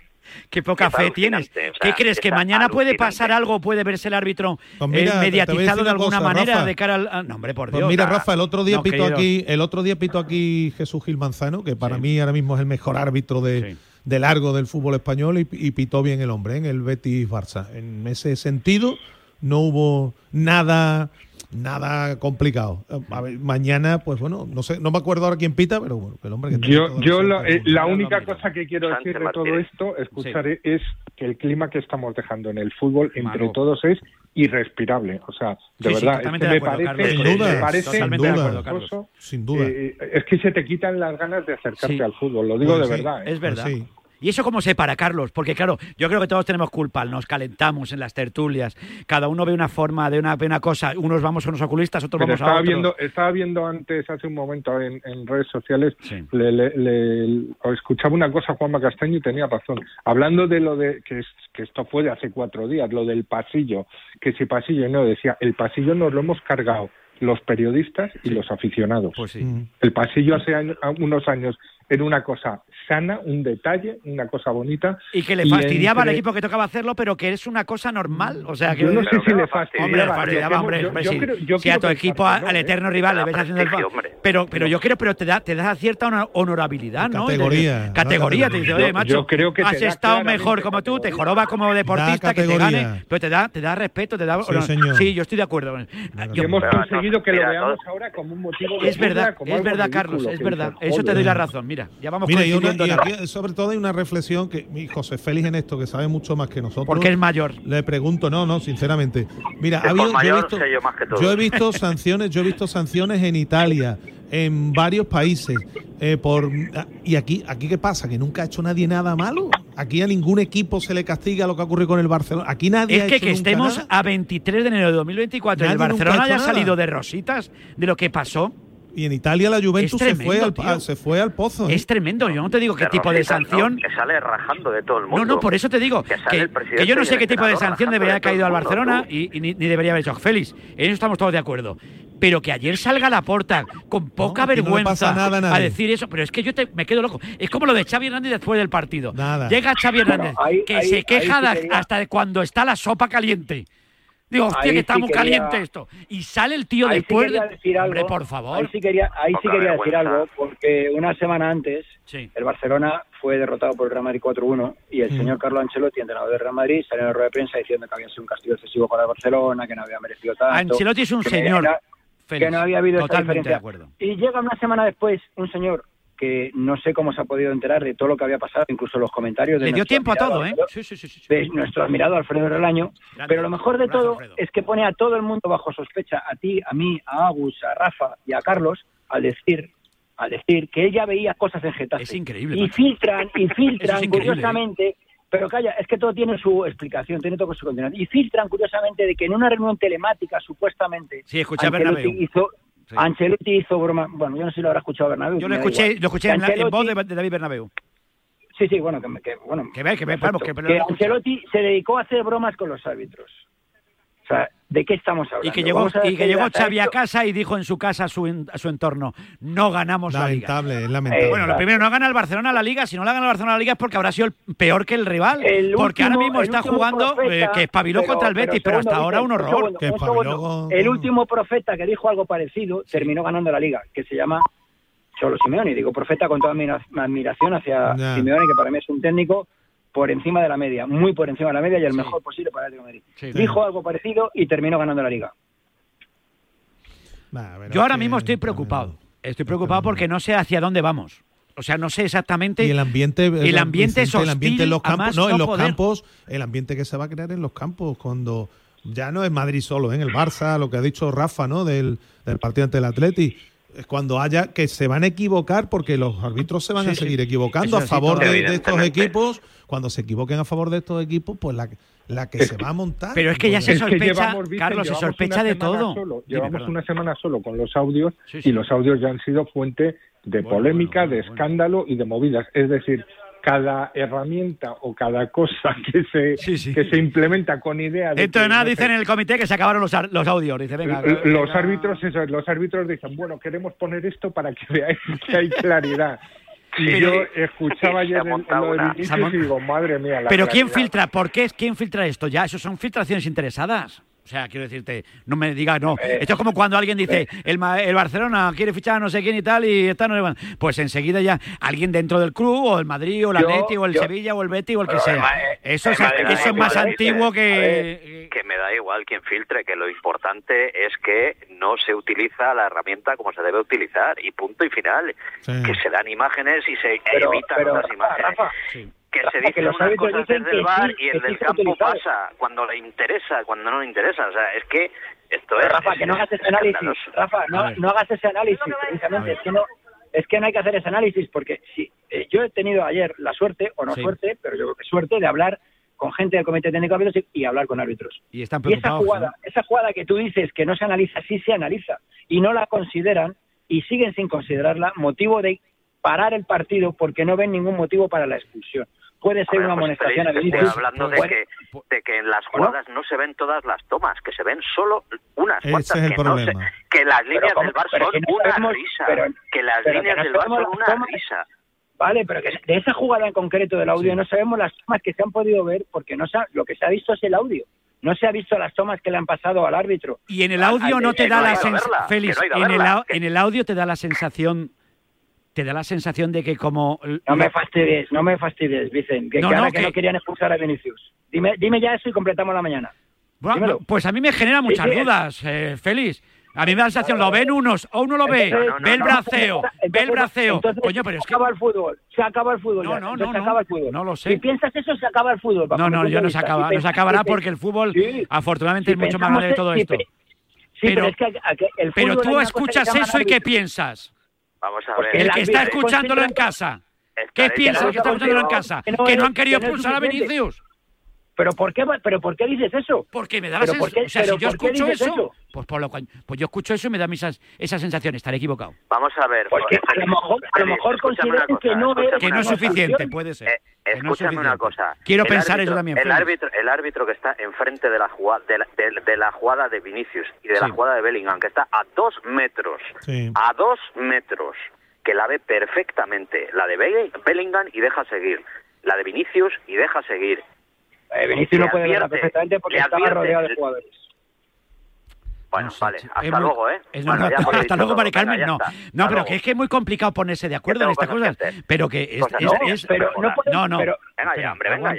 qué poca fe tienes. ¿Qué crees? ¿Que mañana puede pasar algo? ¿Puede verse el árbitro pues eh, mediatizado de alguna manera de cara al. Ah, no, hombre, por pues Dios. Mira, Rafa, el otro día no, pito aquí, el otro día pito aquí Jesús Gil Manzano, que para mí ahora mismo es el mejor árbitro de. De largo del fútbol español y, y, pitó bien el hombre ¿eh? en el Betis Barça. En ese sentido, no hubo nada nada complicado. A ver, mañana, pues bueno, no sé, no me acuerdo ahora quién pita, pero bueno, el hombre que Yo, yo eh, la, única cosa que quiero decir de todo esto, escuchar, es que el clima que estamos dejando en el fútbol entre todos es irrespirable. O sea, de verdad, me, parece, sin duda, sin duda, eh, es que se te quitan las ganas de acercarte al fútbol, lo digo de verdad. ¿eh? Es verdad. Pues ¿Y eso cómo se para, Carlos? Porque claro, yo creo que todos tenemos culpa, nos calentamos en las tertulias, cada uno ve una forma, de una, una cosa, unos vamos con los oculistas, otros vamos estaba a otros. Viendo, estaba viendo antes, hace un momento, en, redes sociales, sí. escuchaba una cosa a Juanma Castaño y tenía razón. Hablando de lo de, que, esto fue de hace cuatro días, lo del pasillo, que si pasillo no, decía, el pasillo nos lo hemos cargado los periodistas y los aficionados. Pues sí. Mm. El pasillo hace año, unos años era una cosa sana, un detalle, una cosa bonita. Y que le fastidiaba entre... al equipo que tocaba hacerlo, pero que es una cosa normal. O sea, que... Yo no sé si le fastidiaba. Hombre, le hombre. Yo, yo, si, a tu equipo, al ¿eh? eterno rival, le ves haciendo el Pero, pero yo creo, pero te da, te da cierta honorabilidad, ¿no? Categoría. Categoría. Te dice, oye, macho, creo que has estado mejor como tú, te jorobas como deportista, que te gane, pero te da, te da respeto, te da... Sí, yo estoy de acuerdo. Hemos conseguido que lo veamos ahora como un motivo... Es verdad, es verdad, Carlos, es verdad. Eso te doy la razón, mira, ya vamos mira, y una, y aquí, sobre todo hay una reflexión que mi José Félix en esto, que sabe mucho más que nosotros. Porque es mayor. Le pregunto, no, no, sinceramente. Mira, ha habido, yo, he visto, yo, más que todo. yo he visto sanciones, yo he visto sanciones en Italia, en varios países. Eh, por y aquí aquí qué pasa que nunca ha hecho nadie nada malo aquí a ningún equipo se le castiga lo que ocurrió con el Barcelona aquí nadie es que que estemos a 23 de enero de 2024 nadie el Barcelona haya salido de rositas de lo que pasó y en Italia la Juventus se, fue al, pozo. ¿eh? Es tremendo. Yo no te digo qué tipo de sanción. No, que sale rajando de todo el mundo. No, no, por eso te digo. Que, que, que yo no sé qué tipo de sanción debería haber caído al Barcelona y, ni, debería haber hecho. Félix, en eso estamos todos de acuerdo. Pero que ayer salga la puerta con poca vergüenza a decir eso. Pero es que yo te, me quedo loco. Es como lo de Xavi Hernández después del partido. Llega Xavi Hernández, que se queja hasta cuando está la sopa caliente. Digo, hostia, que está caliente esto. Y sale el tío ahí después. Sí Hombre, por favor. Ahí sí quería, decir algo, porque una semana antes el Barcelona fue derrotado por el Real Madrid 4-1 y el mm. señor Carlo Ancelotti, entrenador del Real Madrid, salió en la rueda de prensa diciendo que había sido un castigo excesivo para el Barcelona, que no había merecido tanto. Ancelotti es un señor. Que no había habido esa diferencia. De acuerdo. Y llega una semana después un señor que no sé cómo se ha podido enterar de todo lo que había pasado, incluso los comentarios de... Le dio tiempo a todo, ¿eh? Sí, sí, sí, de nuestro admirado Alfredo Relaño. Pero lo mejor de todo es que pone a todo el mundo bajo sospecha, a ti, a mí, a Agus, a Rafa y a Carlos, al decir al decir que ella veía cosas en Getafe. Es increíble. Y filtran, y *laughs* filtran, ¿eh? curiosamente... Pero calla, es que todo tiene su explicación, tiene todo su contenido. Y filtran, curiosamente, de que en una reunión telemática, supuestamente... Sí, escucha, Bernabéu. Hizo, Ancelotti hizo broma. Bueno, yo no sé si lo habrá escuchado Bernabéu. Yo lo escuché, lo escuché en, voz de, David Bernabéu. Sí, sí, bueno, que, que bueno. Que ve, que ve, que, que Ancelotti se dedicó a hacer bromas con los árbitros. O sea, ¿De qué estamos hablando? Y que llegó, y que llegó Xavi a casa y dijo en su casa a su, a su entorno, no ganamos la Liga. Lamentable, Bueno, lo primero, no gana el Barcelona la Liga. Si no la gana el Barcelona la Liga es porque habrá sido el peor que el rival. Porque ahora mismo está jugando eh, que espabiló pero, contra el Betis, pero, hasta ahora un horror. El último profeta que dijo algo parecido terminó ganando la Liga, que se llama Cholo Simeone. Digo, profeta con toda mi admiración hacia. Simeone, que para mí es un técnico por encima de la media, muy por encima de la media y el mejor posible para el Atlético de Madrid. Dijo algo parecido y terminó ganando la liga. Yo ahora mismo estoy preocupado. Estoy preocupado porque no sé hacia dónde vamos. O sea, no sé exactamente. Y el ambiente. El, ambiente El ambiente en los campos. En los campos. El ambiente que se va a crear en los campos cuando. Ya no es Madrid solo, ¿eh? en ¿eh? el Barça, lo que ha dicho Rafa, ¿no? Del, del partido ante el Atleti cuando haya que se van a equivocar porque los árbitros se van a seguir equivocando a favor de, estos equipos. Cuando se equivoquen a favor de estos equipos pues la, la que se va a montar. pero es que ya se sospecha Carlos se sospecha de todo. solo, llevamos una semana solo con los audios y los audios ya han sido fuente de polémica de escándalo y de movidas. Es decir cada herramienta o cada cosa *laughs* que se. Que se implementa con idea de... Dentro de nada dicen en el comité que se acabaron los, los audios. Dice, venga, los árbitros eso, los árbitros dicen, bueno, queremos poner esto para que *laughs* veáis que hay claridad. Y yo escuchaba ayer en, en lo madre mía. La Pero ¿quién filtra? ¿Por qué? es ¿Quién filtra esto? Ya, eso son filtraciones interesadas. O sea, quiero decirte, no me digas, no. Eh, Esto es como cuando alguien dice, eh. el, el Barcelona quiere fichar a no sé quién y tal, y está no le van. Pues enseguida ya alguien dentro del club, o el Madrid, o el Atleti, o el Sevilla, o el Betis, o el que sea. Eh, eso, es, más antiguo que. Que me da igual quien filtre, que lo importante es que no se utiliza la herramienta como se debe utilizar, y punto y final. Que se dan imágenes y se evitan pero, imágenes. Rafa, sí que se dice que unas cosas desde el bar y el del campo pasa cuando le interesa, cuando no le interesa. O sea, es que esto es. Rafa, que no hagas ese análisis. Rafa, no, no hagas ese análisis. Precisamente, es que no. Es que no hay que hacer ese análisis porque si eh, yo he tenido ayer la suerte, o no suerte, pero yo creo que suerte de hablar con gente del comité técnico de y hablar con árbitros. Y, esa jugada, esa jugada que tú dices que no se analiza, sí se analiza y no la consideran y siguen sin considerarla motivo de parar el partido porque no ven ningún motivo para la expulsión puede ser bueno, una pues amonestación feliz, habilita. Estoy hablando de que, pues, de que, en las jugadas no se ven todas las tomas, que se ven solo unas cuantas. Ese es el que, problema. No se, que las líneas del bar son que no una vemos, risa. Pero, que las líneas del bar son una tomas, risa. Vale, pero que de esa jugada en concreto del audio sí. no sabemos las tomas que se han podido ver porque no ha, lo que se ha visto es el audio no se ha visto las tomas que le han pasado al árbitro. Y en el audio no te da la sensación, Félix, en, el, en el audio te da la sensación te da la sensación de que como... No me fastidies, no me fastidies, Vicen, que, no, no, que... que no querían expulsar a Vinicius. Dime, dime ya eso y completamos la mañana. Bueno, pues a mí me genera muchas sí, sí. dudas, eh, Félix. A mí me da la sensación, lo ven unos, o uno lo ve, ve el braceo, entonces, ve el braceo. Entonces, Coño, pero es que... Se acaba el fútbol, se acaba el fútbol. No, no, no, se acaba el fútbol. no lo sé. Si piensas eso, se acaba el fútbol. No, no, yo no se, acaba, si no se acabará si porque el fútbol, sí, afortunadamente, es mucho más grande de todo esto. pero, pero, es que el pero tú escuchas eso y ¿qué piensas? El que está escuchándolo en casa. ¿Qué piensa el que está escuchándolo en casa? Que no han querido expulsar a Vinicius. ¿Pero por qué, pero por qué dices eso? Porque me da la sensación. O sea, si yo escucho eso. Pues, por lo, pues yo escucho eso y me da esa, esa sensación, estaré equivocado. Vamos a ver. A lo mejor, a que no es. Eh, que no es suficiente, puede ser. Escúchame una cosa. Quiero pensar árbitro, eso también. El árbitro, el árbitro que está enfrente de la, jugada, de, la, de, la jugada de Vinicius y de la jugada de Bellingham, que está a dos metros. A dos metros. Que la ve perfectamente. La de Bellingham y deja seguir. La de Vinicius y deja seguir Vinicius lo puede advierte, perfectamente porque estaba rodeado de jugadores. Bueno, vale. Hasta luego, ¿eh? Hasta, luego, Mari Carmen, no. No, pero que es que es muy complicado ponerse de acuerdo en estas cosas. pero que es... No, pero, no. Venga hombre, venga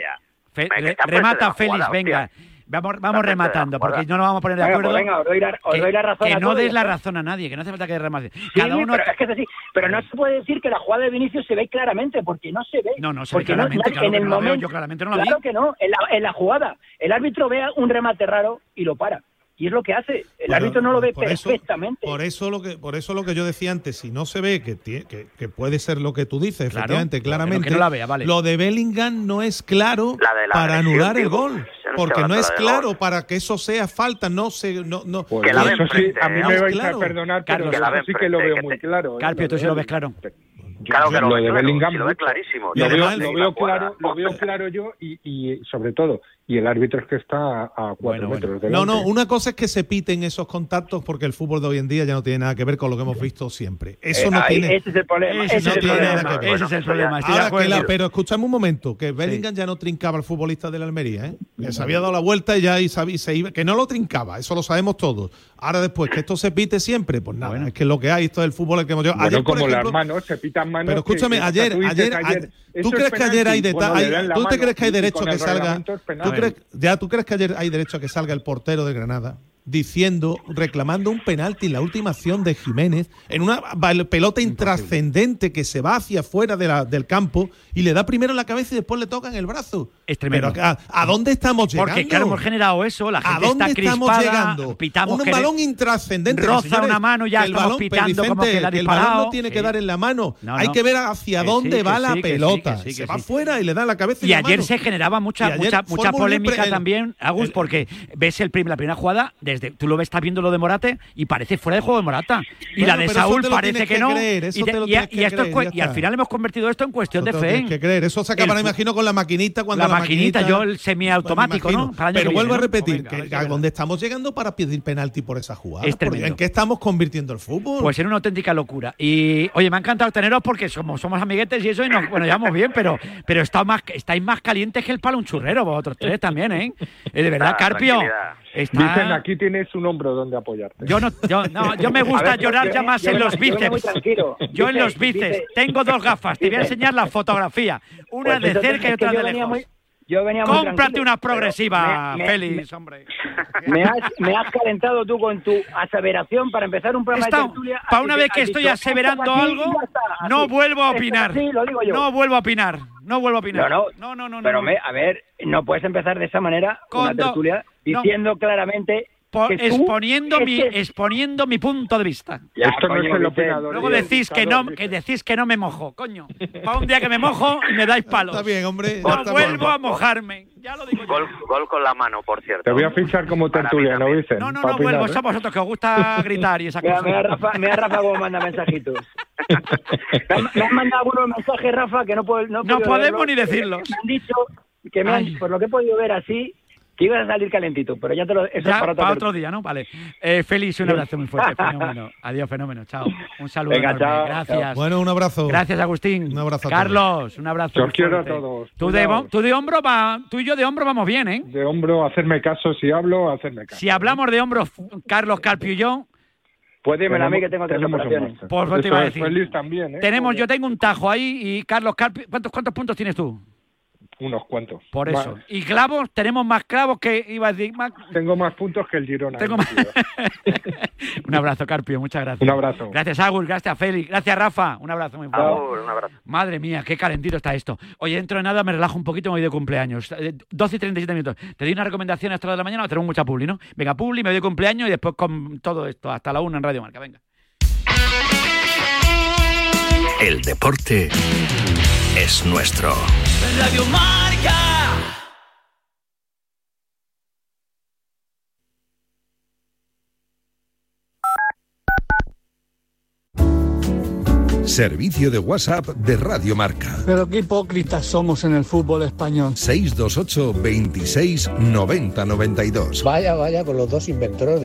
remata, Félix, venga. Vamos, vamos rematando, porque no nos vamos a poner de acuerdo. Pues venga, os, doy la, que, razón. Que no des la ¿eh? razón a nadie, que no hace falta que des. Cada uno... pero, es que es así. pero no se puede decir que la jugada de Vinicius se ve claramente, porque no se ve. No, no claramente, claro, en el momento, claro que no, en la, en la jugada. El árbitro ve un remate raro y lo para. Y es lo que hace. El bueno, árbitro no lo ve perfectamente. Por eso lo que por eso lo que yo decía antes, si no se ve que, que, que puede ser lo que tú dices, claro, efectivamente, claramente. No la vea, vale. Lo de Bellingham no es claro para anular el gol. Porque no es claro para que eso sea falta, no se no no. Pues eso sí, a mí me vais claro. a perdonar, pero Carlos, sí que lo veo muy claro. ¿eh? Carpio, tú sí lo ves claro. Claro que lo, lo ve de claro, Bellingham sí lo ve mucho. clarísimo. Lo veo, lo veo claro, lo veo claro yo y, y sobre todo y el árbitro es que está a, cuatro metros de No, no, una cosa es que se piten esos contactos porque el fútbol de hoy en día ya no tiene nada que ver con lo que hemos visto siempre. Eso Eh, no ahí- tiene. ese es el problema, ese no es el tiene problema. nada que ver. Ese es el problema, estoy de Ahora que acuerdo. la- pero escuchame un momento, que Bellingham ya no trincaba al futbolista de la Almería, ¿eh? Que se había dado la vuelta y ya y sabía- se iba, que no lo trincaba, eso lo sabemos todos. Ahora después que esto se pite siempre, pues nada, es que lo que hay, esto es el fútbol que hemos. Bueno, por como ejemplo- las manos, se pitan manos. Pero escúchame, que- que ayer, tú dices ayer, ayer, ayer- ¿esto ¿tú es crees que ayer hay penalti? deta- Bueno, hay- le dan la ¿Tú te mano crees que hay derecho a que salga? ¿tú crees, ya, ¿tú crees que ayer hay derecho a que salga el portero de Granada? Diciendo, reclamando un penalti en la última acción de Jiménez, en una pelota intrascendente que se va hacia afuera de la- del campo y le da primero en la cabeza y después le toca en el brazo. Es tremendo. Pero ¿a, a dónde estamos llegando? Porque claro, hemos generado eso, la ¿A gente dónde está estamos crispada, llegando? pitamos un que balón intrascendente. roza señores, una mano, ya el estamos balón, pitando como que la el balón no tiene que dar en la mano. No, Hay no. que ver hacia Que dónde sí, va la sí, pelota. se va sí. fuera y le da en la cabeza. Y la ayer mano. se generaba mucha, mucha, mucha polémica también, Agus, porque ves el la primera jugada, desde tú lo ves, estás viendo lo de Morate y parece fuera de juego de Morata. Y Bueno, la de Saúl parece que, que no. creer, y, a- esto creer, al final hemos convertido esto en cuestión Eso de fe. que creer. Eso se acaba, El- me imagino, con la maquinita cuando La la, maquinita, yo el semiautomático, Pues ¿no? Para Pero vuelvo a repetir, Venga, a que dónde estamos llegando para pedir penalti por esa jugada. Es Porque tremendo. ¿En qué estamos convirtiendo el fútbol? Pues en una auténtica locura. Y oye, me ha encantado teneros porque somos, somos amiguetes y eso, y nos, bueno, llevamos bien, pero, pero está más, estáis más calientes que el palo un churrero, vosotros tres también, ¿eh? Eh, de verdad, Carpio. Está... Dicen, aquí tienes un hombro donde apoyarte. Yo no, yo, no, yo me *laughs* gusta ver, llorar yo- ya más *laughs* yo en los bíceps. Yo en Dice- los bíceps. dice- Tengo dos gafas. Te voy a dice- enseñar la fotografía. Una Pues de cerca y otra de lejos. muy- yo venía Cómprate tranquilo, una pero progresiva, me- me- Félix, hombre. *laughs* Me has, me has calentado tú con tu aseveración para empezar un programa Está- de tertulia. para una vez que estoy dicho, aseverando algo, está, no vuelvo a opinar. así, lo digo yo. No vuelvo a opinar. No vuelvo a opinar. No, no, no, no, no, Pero, no. me- a ver, no puedes empezar de esa manera una Cuando- tertulia no. diciendo claramente Po- que tú- exponiendo, mi, exponiendo mi punto de vista. Ya, Esto no coño, es el opinador. Luego decís que no, que decís que no me mojo, coño. Para un día que me mojo y me dais palos. Está bien, hombre. No está vuelvo bien. a mojarme. Ya lo digo yo. Gol, gol con la mano, por cierto. Te voy a fichar como tertuliano, dicen. No, no, no opinar, vuelvo. ¿eh? Son vosotros que os gusta gritar y esas Mira, cosas. mira, Rafa, mira Rafa cómo manda mensajitos. *laughs* me, han, me mandado algunos mensajes, Rafa, que no puedo No, No podemos ni decirlos. Me han dicho que me han, por lo que he podido ver así, que ibas a salir calentito, pero ya te lo... Eso Ya, es para otro, para otro día, ¿no? Vale. Eh, Félix, un abrazo muy fuerte. *laughs* Fenómeno. Adiós, fenómeno. Chao. Un saludo. Venga, enorme. chao, Gracias. Bueno, un abrazo. Gracias, Agustín. Un abrazo a Carlos, un abrazo. Os quiero a todos. Tú de, tú de hombro va, tú y yo de hombro vamos bien, ¿eh? De hombro, hacerme caso. Si hablo, hacerme caso. Si hablamos de hombro, Carlos Carpio y yo, Pues dímelo a mí que tengo tres operaciones. Pues, te iba a decir. Feliz también, ¿eh? tenemos, yo tengo un tajo ahí y Carlos Carpio, ¿cuántos, cuántos puntos tienes tú? Unos cuantos. Por eso. Y clavos, tenemos más clavos que iba a decir más. Tengo más puntos que el Girona. Tengo eh, más- *laughs* un abrazo, Carpio, muchas gracias. Un abrazo. Gracias, Agus, gracias, Félix, gracias, Rafa. Un abrazo muy fuerte. Agur, un abrazo. Madre mía, qué calentito está esto. Oye, dentro de nada me relajo un poquito, me voy de cumpleaños. Eh, 12 y 37 minutos. Te doy una recomendación hasta de la mañana, tenemos mucha publi, ¿no? Venga, publi, me voy de cumpleaños y después con todo esto, hasta la una en Radio Marca, venga. El deporte es nuestro. Radio Marca. Servicio de WhatsApp de Radio Marca. Pero qué hipócritas somos en el fútbol español. 628 26 90 92. Vaya, vaya, con los dos inventores.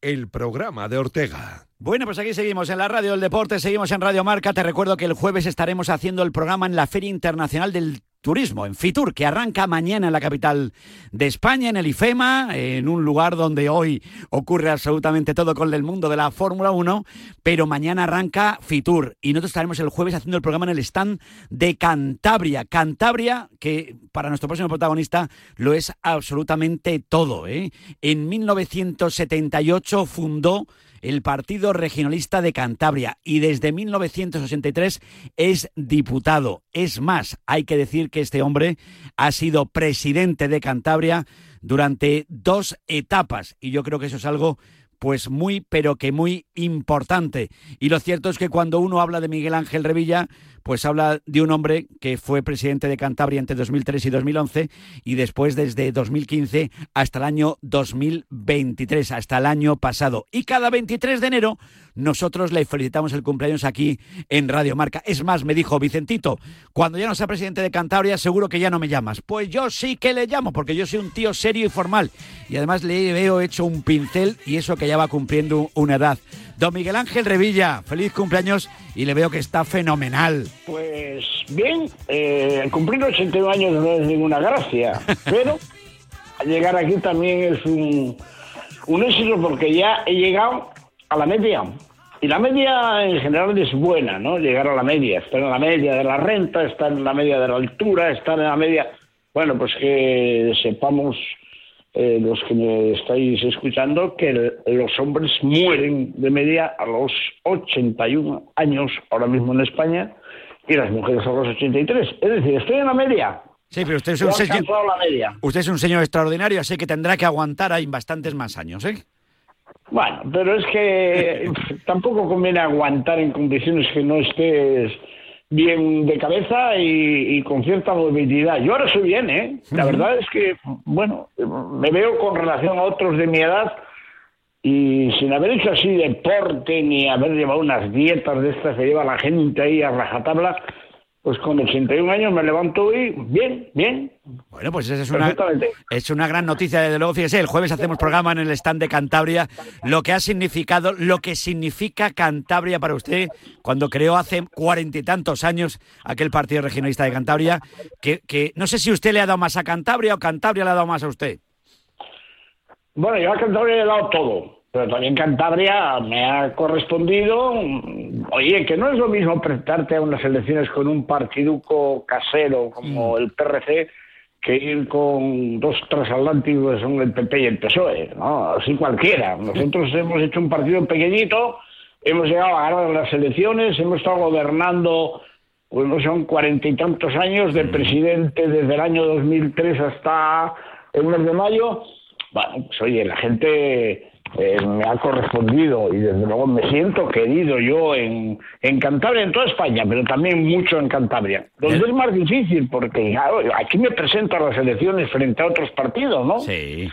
El programa de Ortega. Bueno, pues aquí seguimos en la radio del deporte, seguimos en Radio Marca. Te recuerdo que el jueves estaremos haciendo el programa en la Feria Internacional del Turismo, en Fitur, que arranca mañana en la capital de España, en el IFEMA, en un lugar donde hoy ocurre absolutamente todo con el mundo de la Fórmula 1, pero mañana arranca Fitur y nosotros estaremos el jueves haciendo el programa en el stand de Cantabria. Cantabria, que para nuestro próximo protagonista lo es absolutamente todo. ¿eh? En 1978 fundó el Partido Regionalista de Cantabria y desde 1983 es diputado. Es más, hay que decir que este hombre ha sido presidente de Cantabria durante dos etapas y yo creo que eso es algo pues muy, pero que muy importante. Y lo cierto es que cuando uno habla de Miguel Ángel Revilla, pues habla de un hombre que fue presidente de Cantabria entre 2003 y 2011 y después desde 2015 hasta el año 2023, hasta el año pasado. Y cada 23 de enero nosotros le felicitamos el cumpleaños aquí en Radio Marca. Es más, me dijo Vicentito, cuando ya no sea presidente de Cantabria, seguro que ya no me llamas. Pues yo sí que le llamo, porque yo soy un tío serio y formal. Y además le veo hecho un pincel y eso que ya va cumpliendo una edad. Don Miguel Ángel Revilla, feliz cumpleaños y le veo que está fenomenal. Pues bien, eh, cumplir 81 años no es ninguna gracia, *laughs* pero llegar aquí también es un, un éxito porque ya he llegado a la media. Y la media en general es buena, ¿no? Llegar a la media, estar en la media de la renta, estar en la media de la altura, estar en la media... Bueno, pues que sepamos eh, los que me estáis escuchando que los hombres mueren de media a los 81 años ahora mismo en España y las mujeres a los 83. Es decir, estoy en la media. Sí, pero usted es un señor. Usted es un señor extraordinario, así que tendrá que aguantar ahí bastantes más años, ¿eh? Bueno, pero es que tampoco conviene aguantar en condiciones que no estés bien de cabeza y, con cierta movilidad. Yo ahora soy bien, ¿eh? La verdad es que, bueno, me veo con relación a otros de mi edad y sin haber hecho así deporte ni haber llevado unas dietas de estas que lleva la gente ahí a rajatabla, pues con 81 años me levanto y bien, bien. Bueno, pues esa es una, es una gran noticia, desde luego. Fíjese, el jueves hacemos programa en el stand de Cantabria. Lo que ha significado, lo que significa Cantabria para usted cuando creó hace cuarenta y tantos años aquel partido regionalista de Cantabria, que, que no sé si usted le ha dado más a Cantabria o Cantabria le ha dado más a usted. Bueno, yo a Cantabria le he dado todo pero también Cantabria me ha correspondido. Oye, que no es lo mismo presentarte a unas elecciones con un partiduco casero como el PRC que ir con dos transatlánticos que son el PP y el PSOE, ¿no? Así cualquiera. Nosotros hemos hecho un partido pequeñito, hemos llegado a ganar las elecciones, hemos estado gobernando, pues son cuarenta y tantos años, de presidente desde el año 2003 hasta el mes de mayo. Bueno, pues oye, la gente eh, me ha correspondido y desde luego me siento querido yo en, en Cantabria, en toda España, pero también mucho en Cantabria. Donde es más difícil, porque claro, aquí me presento a las elecciones frente a otros partidos, ¿no? Sí.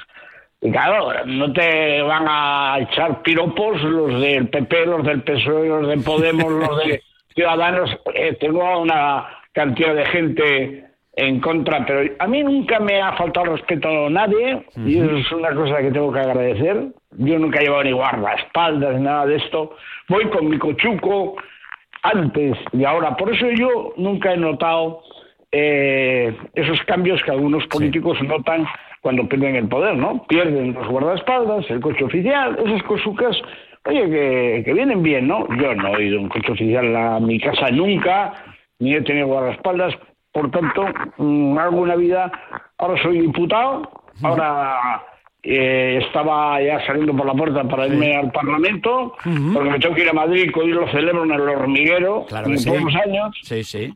Y claro, no te van a echar piropos los del PP, los del PSOE, los de Podemos, los de *laughs* Ciudadanos. Eh, tengo una cantidad de gente en contra, pero a mí nunca me ha faltado respeto a nadie y eso es una cosa que tengo que agradecer. Yo nunca he llevado ni guardaespaldas ni nada de esto. Voy con mi cochuco antes y ahora. Por eso yo nunca he notado eh, esos cambios que algunos políticos notan cuando pierden el poder, ¿no? Pierden los guardaespaldas, el coche oficial, esas cosucas, oye, que, que vienen bien, ¿no? Yo no he ido un coche oficial a mi casa nunca, ni he tenido guardaespaldas, por tanto, mm, hago una vida, ahora soy diputado, ahora eh, estaba ya saliendo por la puerta para irme al Parlamento, porque me tengo que ir a Madrid, hoy lo celebro en el hormiguero, claro en sí. pocos años. Sí, sí.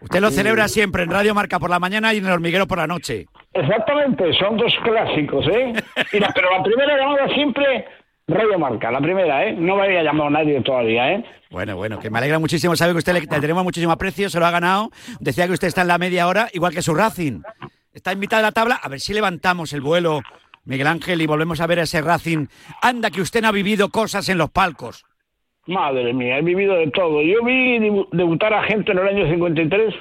Usted lo celebra siempre en Radio Marca por la mañana y en el hormiguero por la noche. Exactamente, son dos clásicos, ¿eh? *laughs* Mira, pero la primera llamada siempre Radio Marca, la primera, ¿eh? No me había llamado nadie todavía, ¿eh? Bueno, bueno, que me alegra muchísimo. Sabe que usted le, le tenemos muchísimo aprecio, se lo ha ganado. Decía que usted está en la media hora, igual que su Racing. Está en mitad de la tabla. A ver si levantamos el vuelo, Miguel Ángel, y volvemos a ver a ese Racing. Anda, que usted no ha vivido cosas en los palcos. Madre mía, he vivido de todo. Yo vi debu- debutar a gente en el año 53.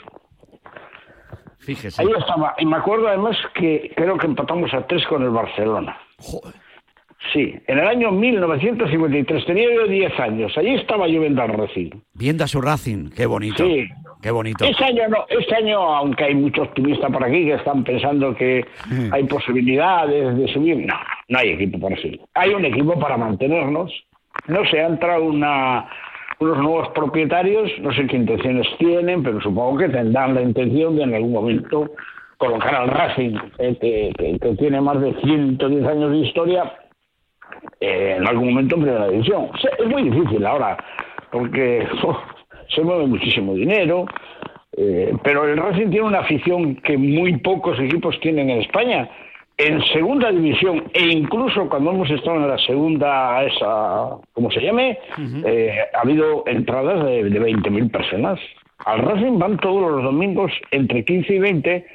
Fíjese. Ahí estaba. Y me acuerdo además que creo que empatamos a tres con el Barcelona. Sí, en el año 1953. Tenía yo 10 años. Allí estaba yo viendo al Racing. Viendo a su Racing. Qué bonito. Sí. Qué bonito. Este año no, este año, aunque hay muchos optimistas por aquí que están pensando que *laughs* hay posibilidades de subir, no, no hay equipo para subir. Hay un equipo para mantenernos. No se ha entrado una, unos nuevos propietarios, no sé qué intenciones tienen, pero supongo que tendrán la intención de en algún momento colocar al Racing, eh, que, que- que tiene más de 110 años de historia, eh, en algún momento en primera división. O sea, es muy difícil ahora, porque *laughs* se mueve muchísimo dinero, eh, pero el Racing tiene una afición que muy pocos equipos tienen en España, en segunda división e incluso cuando hemos estado en la segunda, esa, ¿cómo se llame? Eh, ha habido entradas de, de 20.000 personas. Al Racing van todos los domingos entre 15 y 20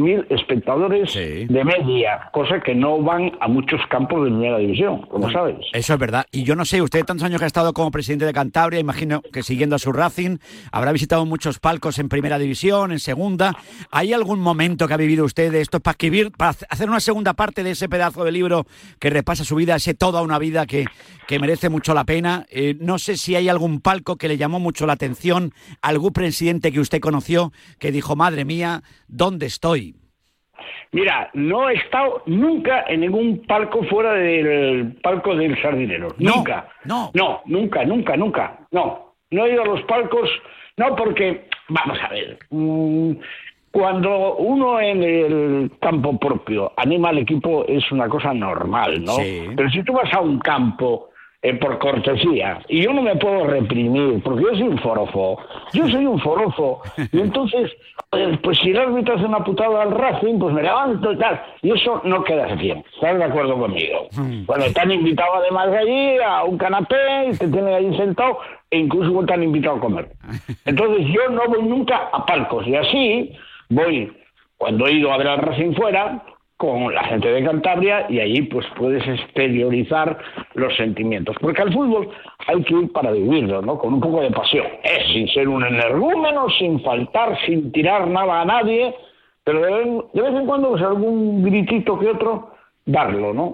mil espectadores de media, cosa que no van a muchos campos de primera división, como sabes. Eso es verdad. Y yo no sé, usted tantos años que ha estado como presidente de Cantabria, imagino que siguiendo a su Racing, habrá visitado muchos palcos en primera división, en segunda. ¿Hay algún momento que ha vivido usted de esto para escribir, para hacer una segunda parte de ese pedazo de libro que repasa su vida, ese toda una vida que, que merece mucho la pena? Eh, no sé si hay algún palco que le llamó mucho la atención, algún presidente que usted conoció que dijo, madre mía, ¿dónde estoy? Mira, no he estado nunca en ningún palco fuera del palco del sardinero. nunca. No. No, nunca, nunca, nunca. No. No he ido a los palcos, no porque, vamos a ver, mm, cuando uno en el campo propio anima al equipo es una cosa normal, ¿no? Pero si tú vas a un campo eh, por cortesía. Y yo no me puedo reprimir, porque yo soy un forofo. Yo soy un forofo. Y *laughs* entonces, eh, pues si el árbitro hace una putada al Racing, pues me levanto y tal. Y eso no queda bien. ¿Estás de acuerdo conmigo? Cuando te han invitado además de allí a un canapé y te tienen allí sentado, e incluso te han invitado a comer. *laughs* Entonces yo no voy nunca a palcos. Y así voy, cuando he ido a ver al Racing fuera, con la gente de Cantabria y allí pues puedes exteriorizar los sentimientos. Porque al fútbol hay que ir para vivirlo, ¿no? Con un poco de pasión. Es sin ser un energúmeno, sin faltar, sin tirar nada a nadie, pero de vez, en cuando pues, algún gritito que otro darlo, ¿no?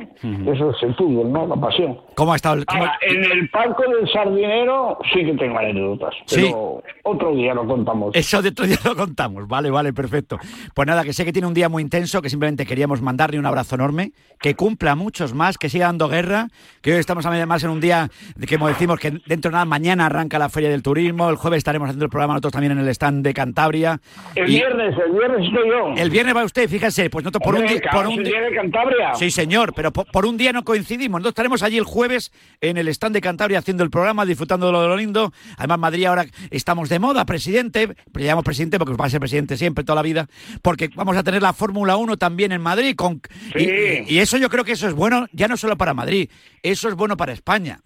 Eso es el fútbol, ¿no? La pasión. ¿Cómo ha estado el, En el palco del Sardinero sí que tengo anécdotas, pero otro día lo contamos. Eso de otro día lo contamos, vale, vale, perfecto. Pues nada, que sé que tiene un día muy intenso, que simplemente queríamos mandarle un abrazo enorme, que cumpla muchos más, que siga dando guerra, que hoy estamos además en un día que, como decimos, que dentro de nada mañana arranca la Feria del Turismo, el jueves estaremos haciendo el programa nosotros también en el stand de Cantabria. El viernes, el viernes estoy yo. El viernes va usted, fíjese, pues nosotros por un día... Por un día de Cantabria. Sí, señor, pero por, un día no coincidimos. Nosotros estaremos allí el jueves en el stand de Cantabria haciendo el programa, disfrutando de lo, de lo lindo. Además, Madrid ahora estamos de moda, presidente. Le llamamos presidente porque va a ser presidente siempre, toda la vida. Porque vamos a tener la Fórmula 1 también en Madrid. Con, y, eso yo creo que eso es bueno, ya no solo para Madrid, eso es bueno para España.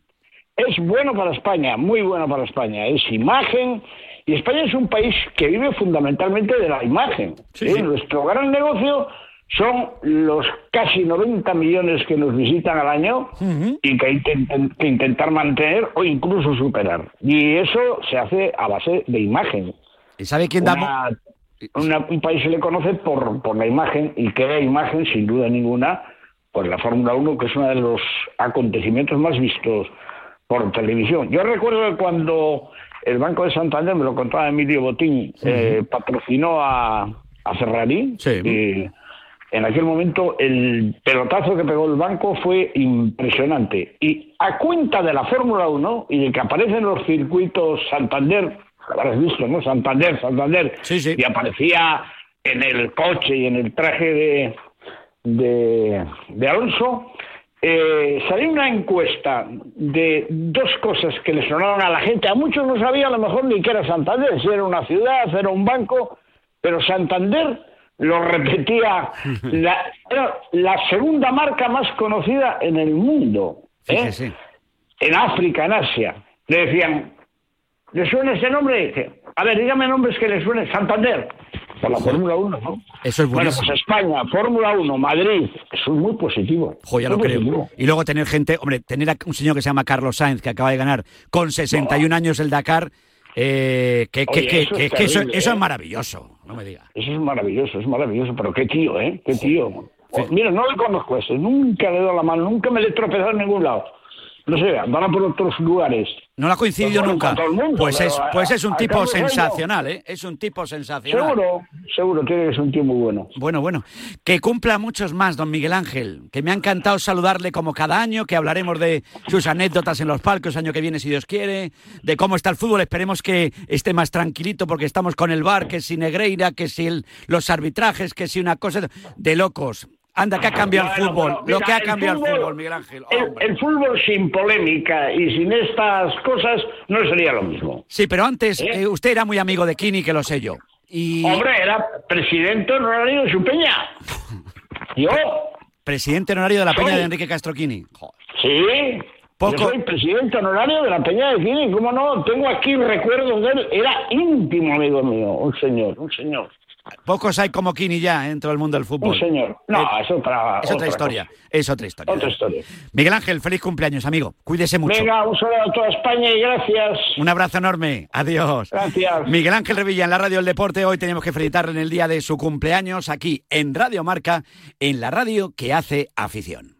Es bueno para España, muy bueno para España. Es imagen. Y España es un país que vive fundamentalmente de la imagen. Nuestro gran negocio son los casi 90 millones que nos visitan al año y que hay que, intentar mantener o incluso superar. Y eso se hace a base de imagen. ¿Y sabe quién da? un país se le conoce por, por la imagen y crea imagen, sin duda ninguna, por la Fórmula 1, que es uno de los acontecimientos más vistos por televisión. Yo recuerdo que cuando el Banco de Santander, me lo contaba Emilio Botín, eh, patrocinó a, a Ferrari. Y, en aquel momento el pelotazo que pegó el banco fue impresionante. Y a cuenta de la Fórmula 1 y de que aparecen los circuitos Santander, habrás visto, ¿no? Santander, Santander, y aparecía en el coche y en el traje de, de, Alonso, eh, salió una encuesta de dos cosas que le sonaron a la gente. A muchos no sabía a lo mejor ni que era Santander, si era una ciudad, si era un banco, pero Santander lo repetía, *laughs* la, la segunda marca más conocida en el mundo, ¿eh? en África, en Asia. Le decían, ¿le suena ese nombre? A ver, dígame nombres que le suene. Santander, por la Fórmula 1, ¿no? Eso es bueno. pues España, Fórmula 1, Madrid, eso es muy positivo. lo creo. Y luego tener gente, hombre, tener a un señor que se llama Carlos Sainz, que acaba de ganar con 61 años el Dakar eh, que, eso, es ¿eh? maravilloso, no me diga. Eso es maravilloso, es maravilloso, pero qué tío, ¿eh? Qué tío. Mira, no le conozco ese, nunca le he dado la mano, nunca me le he tropezado en ningún lado no sé, andará por otros lugares. No lo ha coincidido nunca. pues es, pues es un tipo sensacional, ¿eh? Es un tipo sensacional. Seguro, seguro, que ser un tío muy bueno. Bueno, bueno. Que cumpla muchos más, don Miguel Ángel. Que me ha encantado saludarle como cada año, que hablaremos de sus anécdotas en los palcos año que viene, si Dios quiere, de cómo está el fútbol. Esperemos que esté más tranquilito porque estamos con el bar, que si Negreira, que si los arbitrajes, que si una cosa de locos. Anda, que ha cambiado el fútbol. lo que ha cambiado el fútbol, Miguel Ángel. el, fútbol sin polémica y sin estas cosas no sería lo mismo. Sí, pero antes ¿Eh? Eh, usted era muy amigo de Kini, que lo sé yo. Y... Hombre, era presidente honorario de su peña. Yo, presidente honorario de la Peña de Enrique Castroquini. Sí. Yo soy presidente honorario de la Peña de Cini, ¿cómo no? Tengo aquí recuerdos de él. Era íntimo amigo mío, un señor, un señor. Pocos hay como Kini ya en todo el mundo del fútbol. Un señor. No, Eh, es otra, es otra historia. Es otra historia. Otra historia. Miguel Ángel, feliz cumpleaños, amigo. Cuídese mucho. Venga, un saludo a toda España y gracias. Un abrazo enorme. Adiós. Gracias. Miguel Ángel Revilla en la Radio del Deporte. Hoy tenemos que felicitarle en el día de su cumpleaños aquí en Radio Marca, en la radio que hace afición.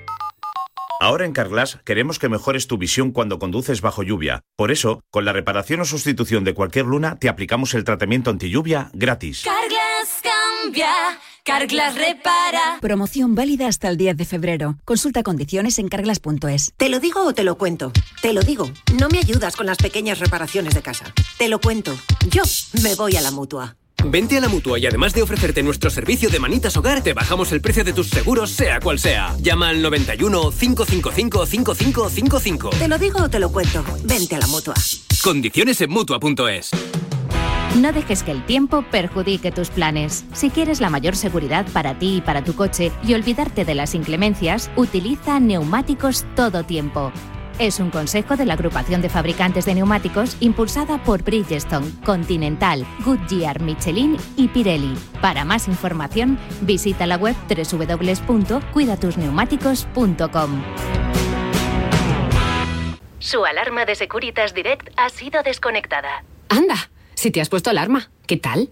Ahora en Carglass queremos que mejores tu visión cuando conduces bajo lluvia. Por eso, con la reparación o sustitución de cualquier luna, te aplicamos el tratamiento anti lluvia gratis. Carglass cambia, Carglass repara. Promoción válida hasta el 10 de febrero. Consulta condiciones en carglass.es. ¿Te lo digo o te lo cuento? Te lo digo. No me ayudas con las pequeñas reparaciones de casa. Te lo cuento. Yo me voy a la mutua. Vente a la mutua y además de ofrecerte nuestro servicio de manitas hogar, te bajamos el precio de tus seguros, sea cual sea. Llama al 91 555 5555. ¿Te lo digo o te lo cuento? Vente a la mutua. Condiciones en mutua.es. No dejes que el tiempo perjudique tus planes. Si quieres la mayor seguridad para ti y para tu coche y olvidarte de las inclemencias, utiliza neumáticos todo tiempo. Es un consejo de la agrupación de fabricantes de neumáticos impulsada por Bridgestone, Continental, Goodyear, Michelin y Pirelli. Para más información, visita la web www.cuidatusneumáticos.com. Su alarma de Securitas Direct ha sido desconectada. Anda, si te has puesto alarma, ¿qué tal?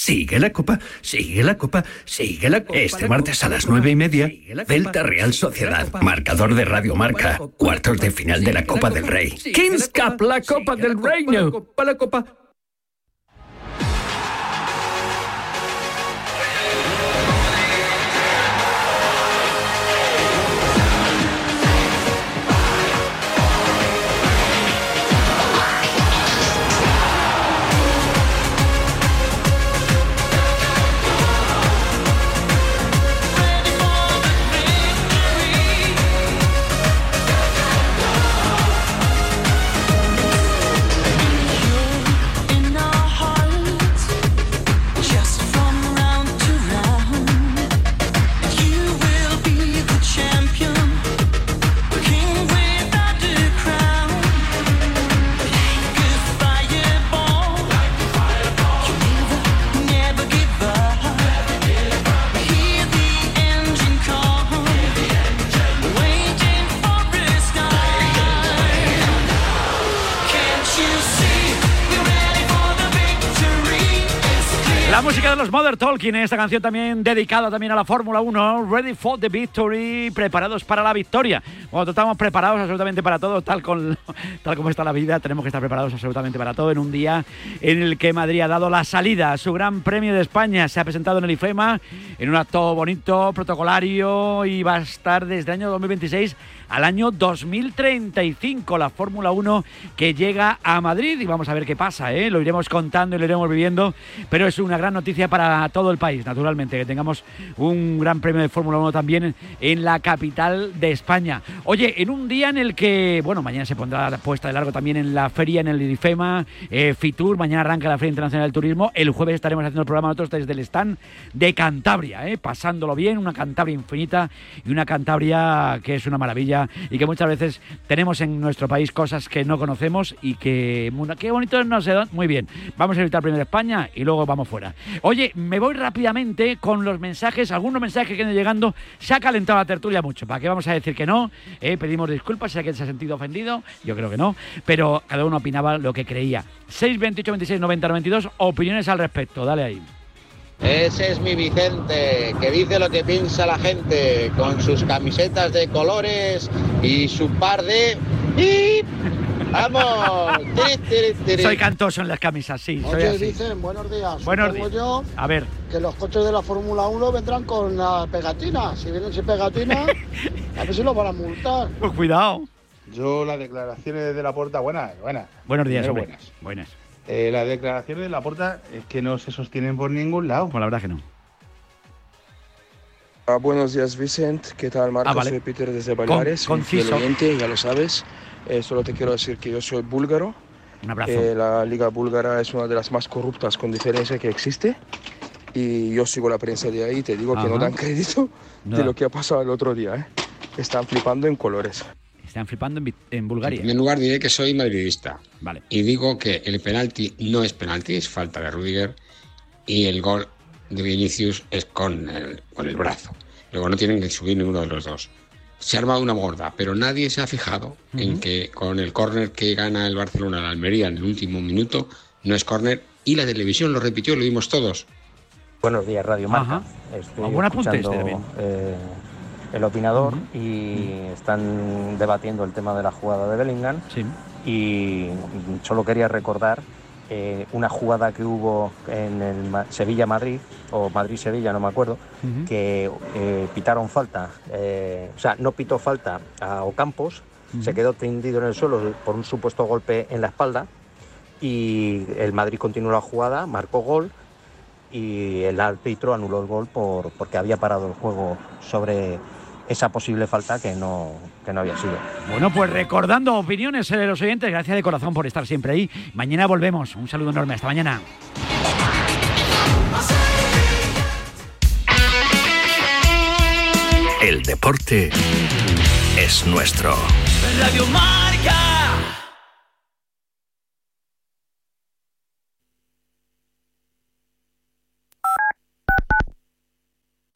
Sigue la copa, sigue la copa, sigue la copa. Este martes a las nueve y media, Delta Real Sociedad, marcador de Radio Marca, cuartos de final de la Copa del Rey. Kings Cup, la Copa del Reino. La Copa. Los Mother Talking, esta canción también dedicada también a la Fórmula 1, Ready for the Victory, preparados para la victoria. Cuando estamos preparados absolutamente para todo, tal, con, *laughs* tal como está la vida, tenemos que estar preparados absolutamente para todo en un día en el que Madrid ha dado la salida a su Gran Premio de España. Se ha presentado en el IFEMA en un acto bonito, protocolario y va a estar desde el año 2026 al año 2035 la Fórmula 1 que llega a Madrid y vamos a ver qué pasa, ¿eh? lo iremos contando y lo iremos viviendo, pero es una gran noticia para todo el país, naturalmente, que tengamos un gran premio de Fórmula 1 también en la capital de España. Oye, en un día en el que, bueno, mañana se pondrá la puesta de largo también en la feria, en el IFEMA, eh, Fitur, mañana arranca la Feria Internacional del Turismo, el jueves estaremos haciendo el programa nosotros desde el stand de Cantabria, ¿eh? pasándolo bien, una Cantabria infinita y una Cantabria que es una maravilla y que muchas veces tenemos en nuestro país cosas que no conocemos y que qué bonito no sé dónde. Muy bien, vamos a visitar primero España y luego vamos fuera. Oye, me voy rápidamente con los mensajes, algunos mensajes que han llegando. Se ha calentado la tertulia mucho, ¿para qué vamos a decir que no? Eh, pedimos disculpas si alguien se ha sentido ofendido, yo creo que no, pero cada uno opinaba lo que creía. 6, 28, 26, 90, 92, opiniones al respecto, dale ahí. Ese es mi Vicente, que dice lo que piensa la gente, con sus camisetas de colores y su par de... ¡Ip! ¡Vamos! *laughs* Tiri, tiri, tiri. Soy cantoso en las camisas, sí. soy Oye, así. dicen, buenos días. Buenos días. yo A ver. que los coches de la Fórmula 1 vendrán con la pegatina. Si vienen sin pegatina, *laughs* a ver si los van a multar. Pues cuidado. Yo las declaraciones de la puerta, buenas, buenas. Buenos días, buenas. Buenas. Eh, las declaraciones de la puerta es que no se sostienen por ningún lado. Pues la verdad que no. Ah, buenos días, Vicent. ¿Qué tal, Marcos? Ah, vale. Soy Peter desde Con- Baleares. fiel conciso. oyente, ya lo sabes. Eh, solo te quiero decir que yo soy búlgaro. Un abrazo. Eh, la liga búlgara es una de las más corruptas con diferencia que existe. Y yo sigo la prensa de ahí y te digo que no Ajá. dan crédito No de lo que ha pasado el otro día. ¿eh? Están flipando en colores. Están flipando en, Bulgaria. En primer lugar diré que soy madridista. Vale. Y digo que el penalti no es penalti, es falta de Rudiger. Y el gol de Vinicius es con el, con el brazo. Luego no tienen que subir ninguno de los dos. Se ha armado una gorda, pero nadie se ha fijado en que con el córner que gana el Barcelona al Almería en el último minuto no es córner. Y la televisión lo repitió, lo vimos todos. Buenos días, Radio Marca. Estoy buen apunte escuchando, este también. eh, el opinador y están debatiendo el tema de la jugada de Bellingham. Y solo quería recordar eh, una jugada que hubo en el Ma- Sevilla-Madrid, o Madrid-Sevilla, no me acuerdo, que eh, pitaron falta, eh, o sea, no pitó falta a Ocampos, se quedó tendido en el suelo por un supuesto golpe en la espalda y el Madrid continuó la jugada, marcó gol y el árbitro anuló el gol por, porque había parado el juego sobre esa posible falta que no, que no había sido. Bueno, pues recordando opiniones de los oyentes, gracias de corazón por estar siempre ahí. Mañana volvemos. Un saludo enorme. Hasta mañana. El deporte es nuestro. Radio.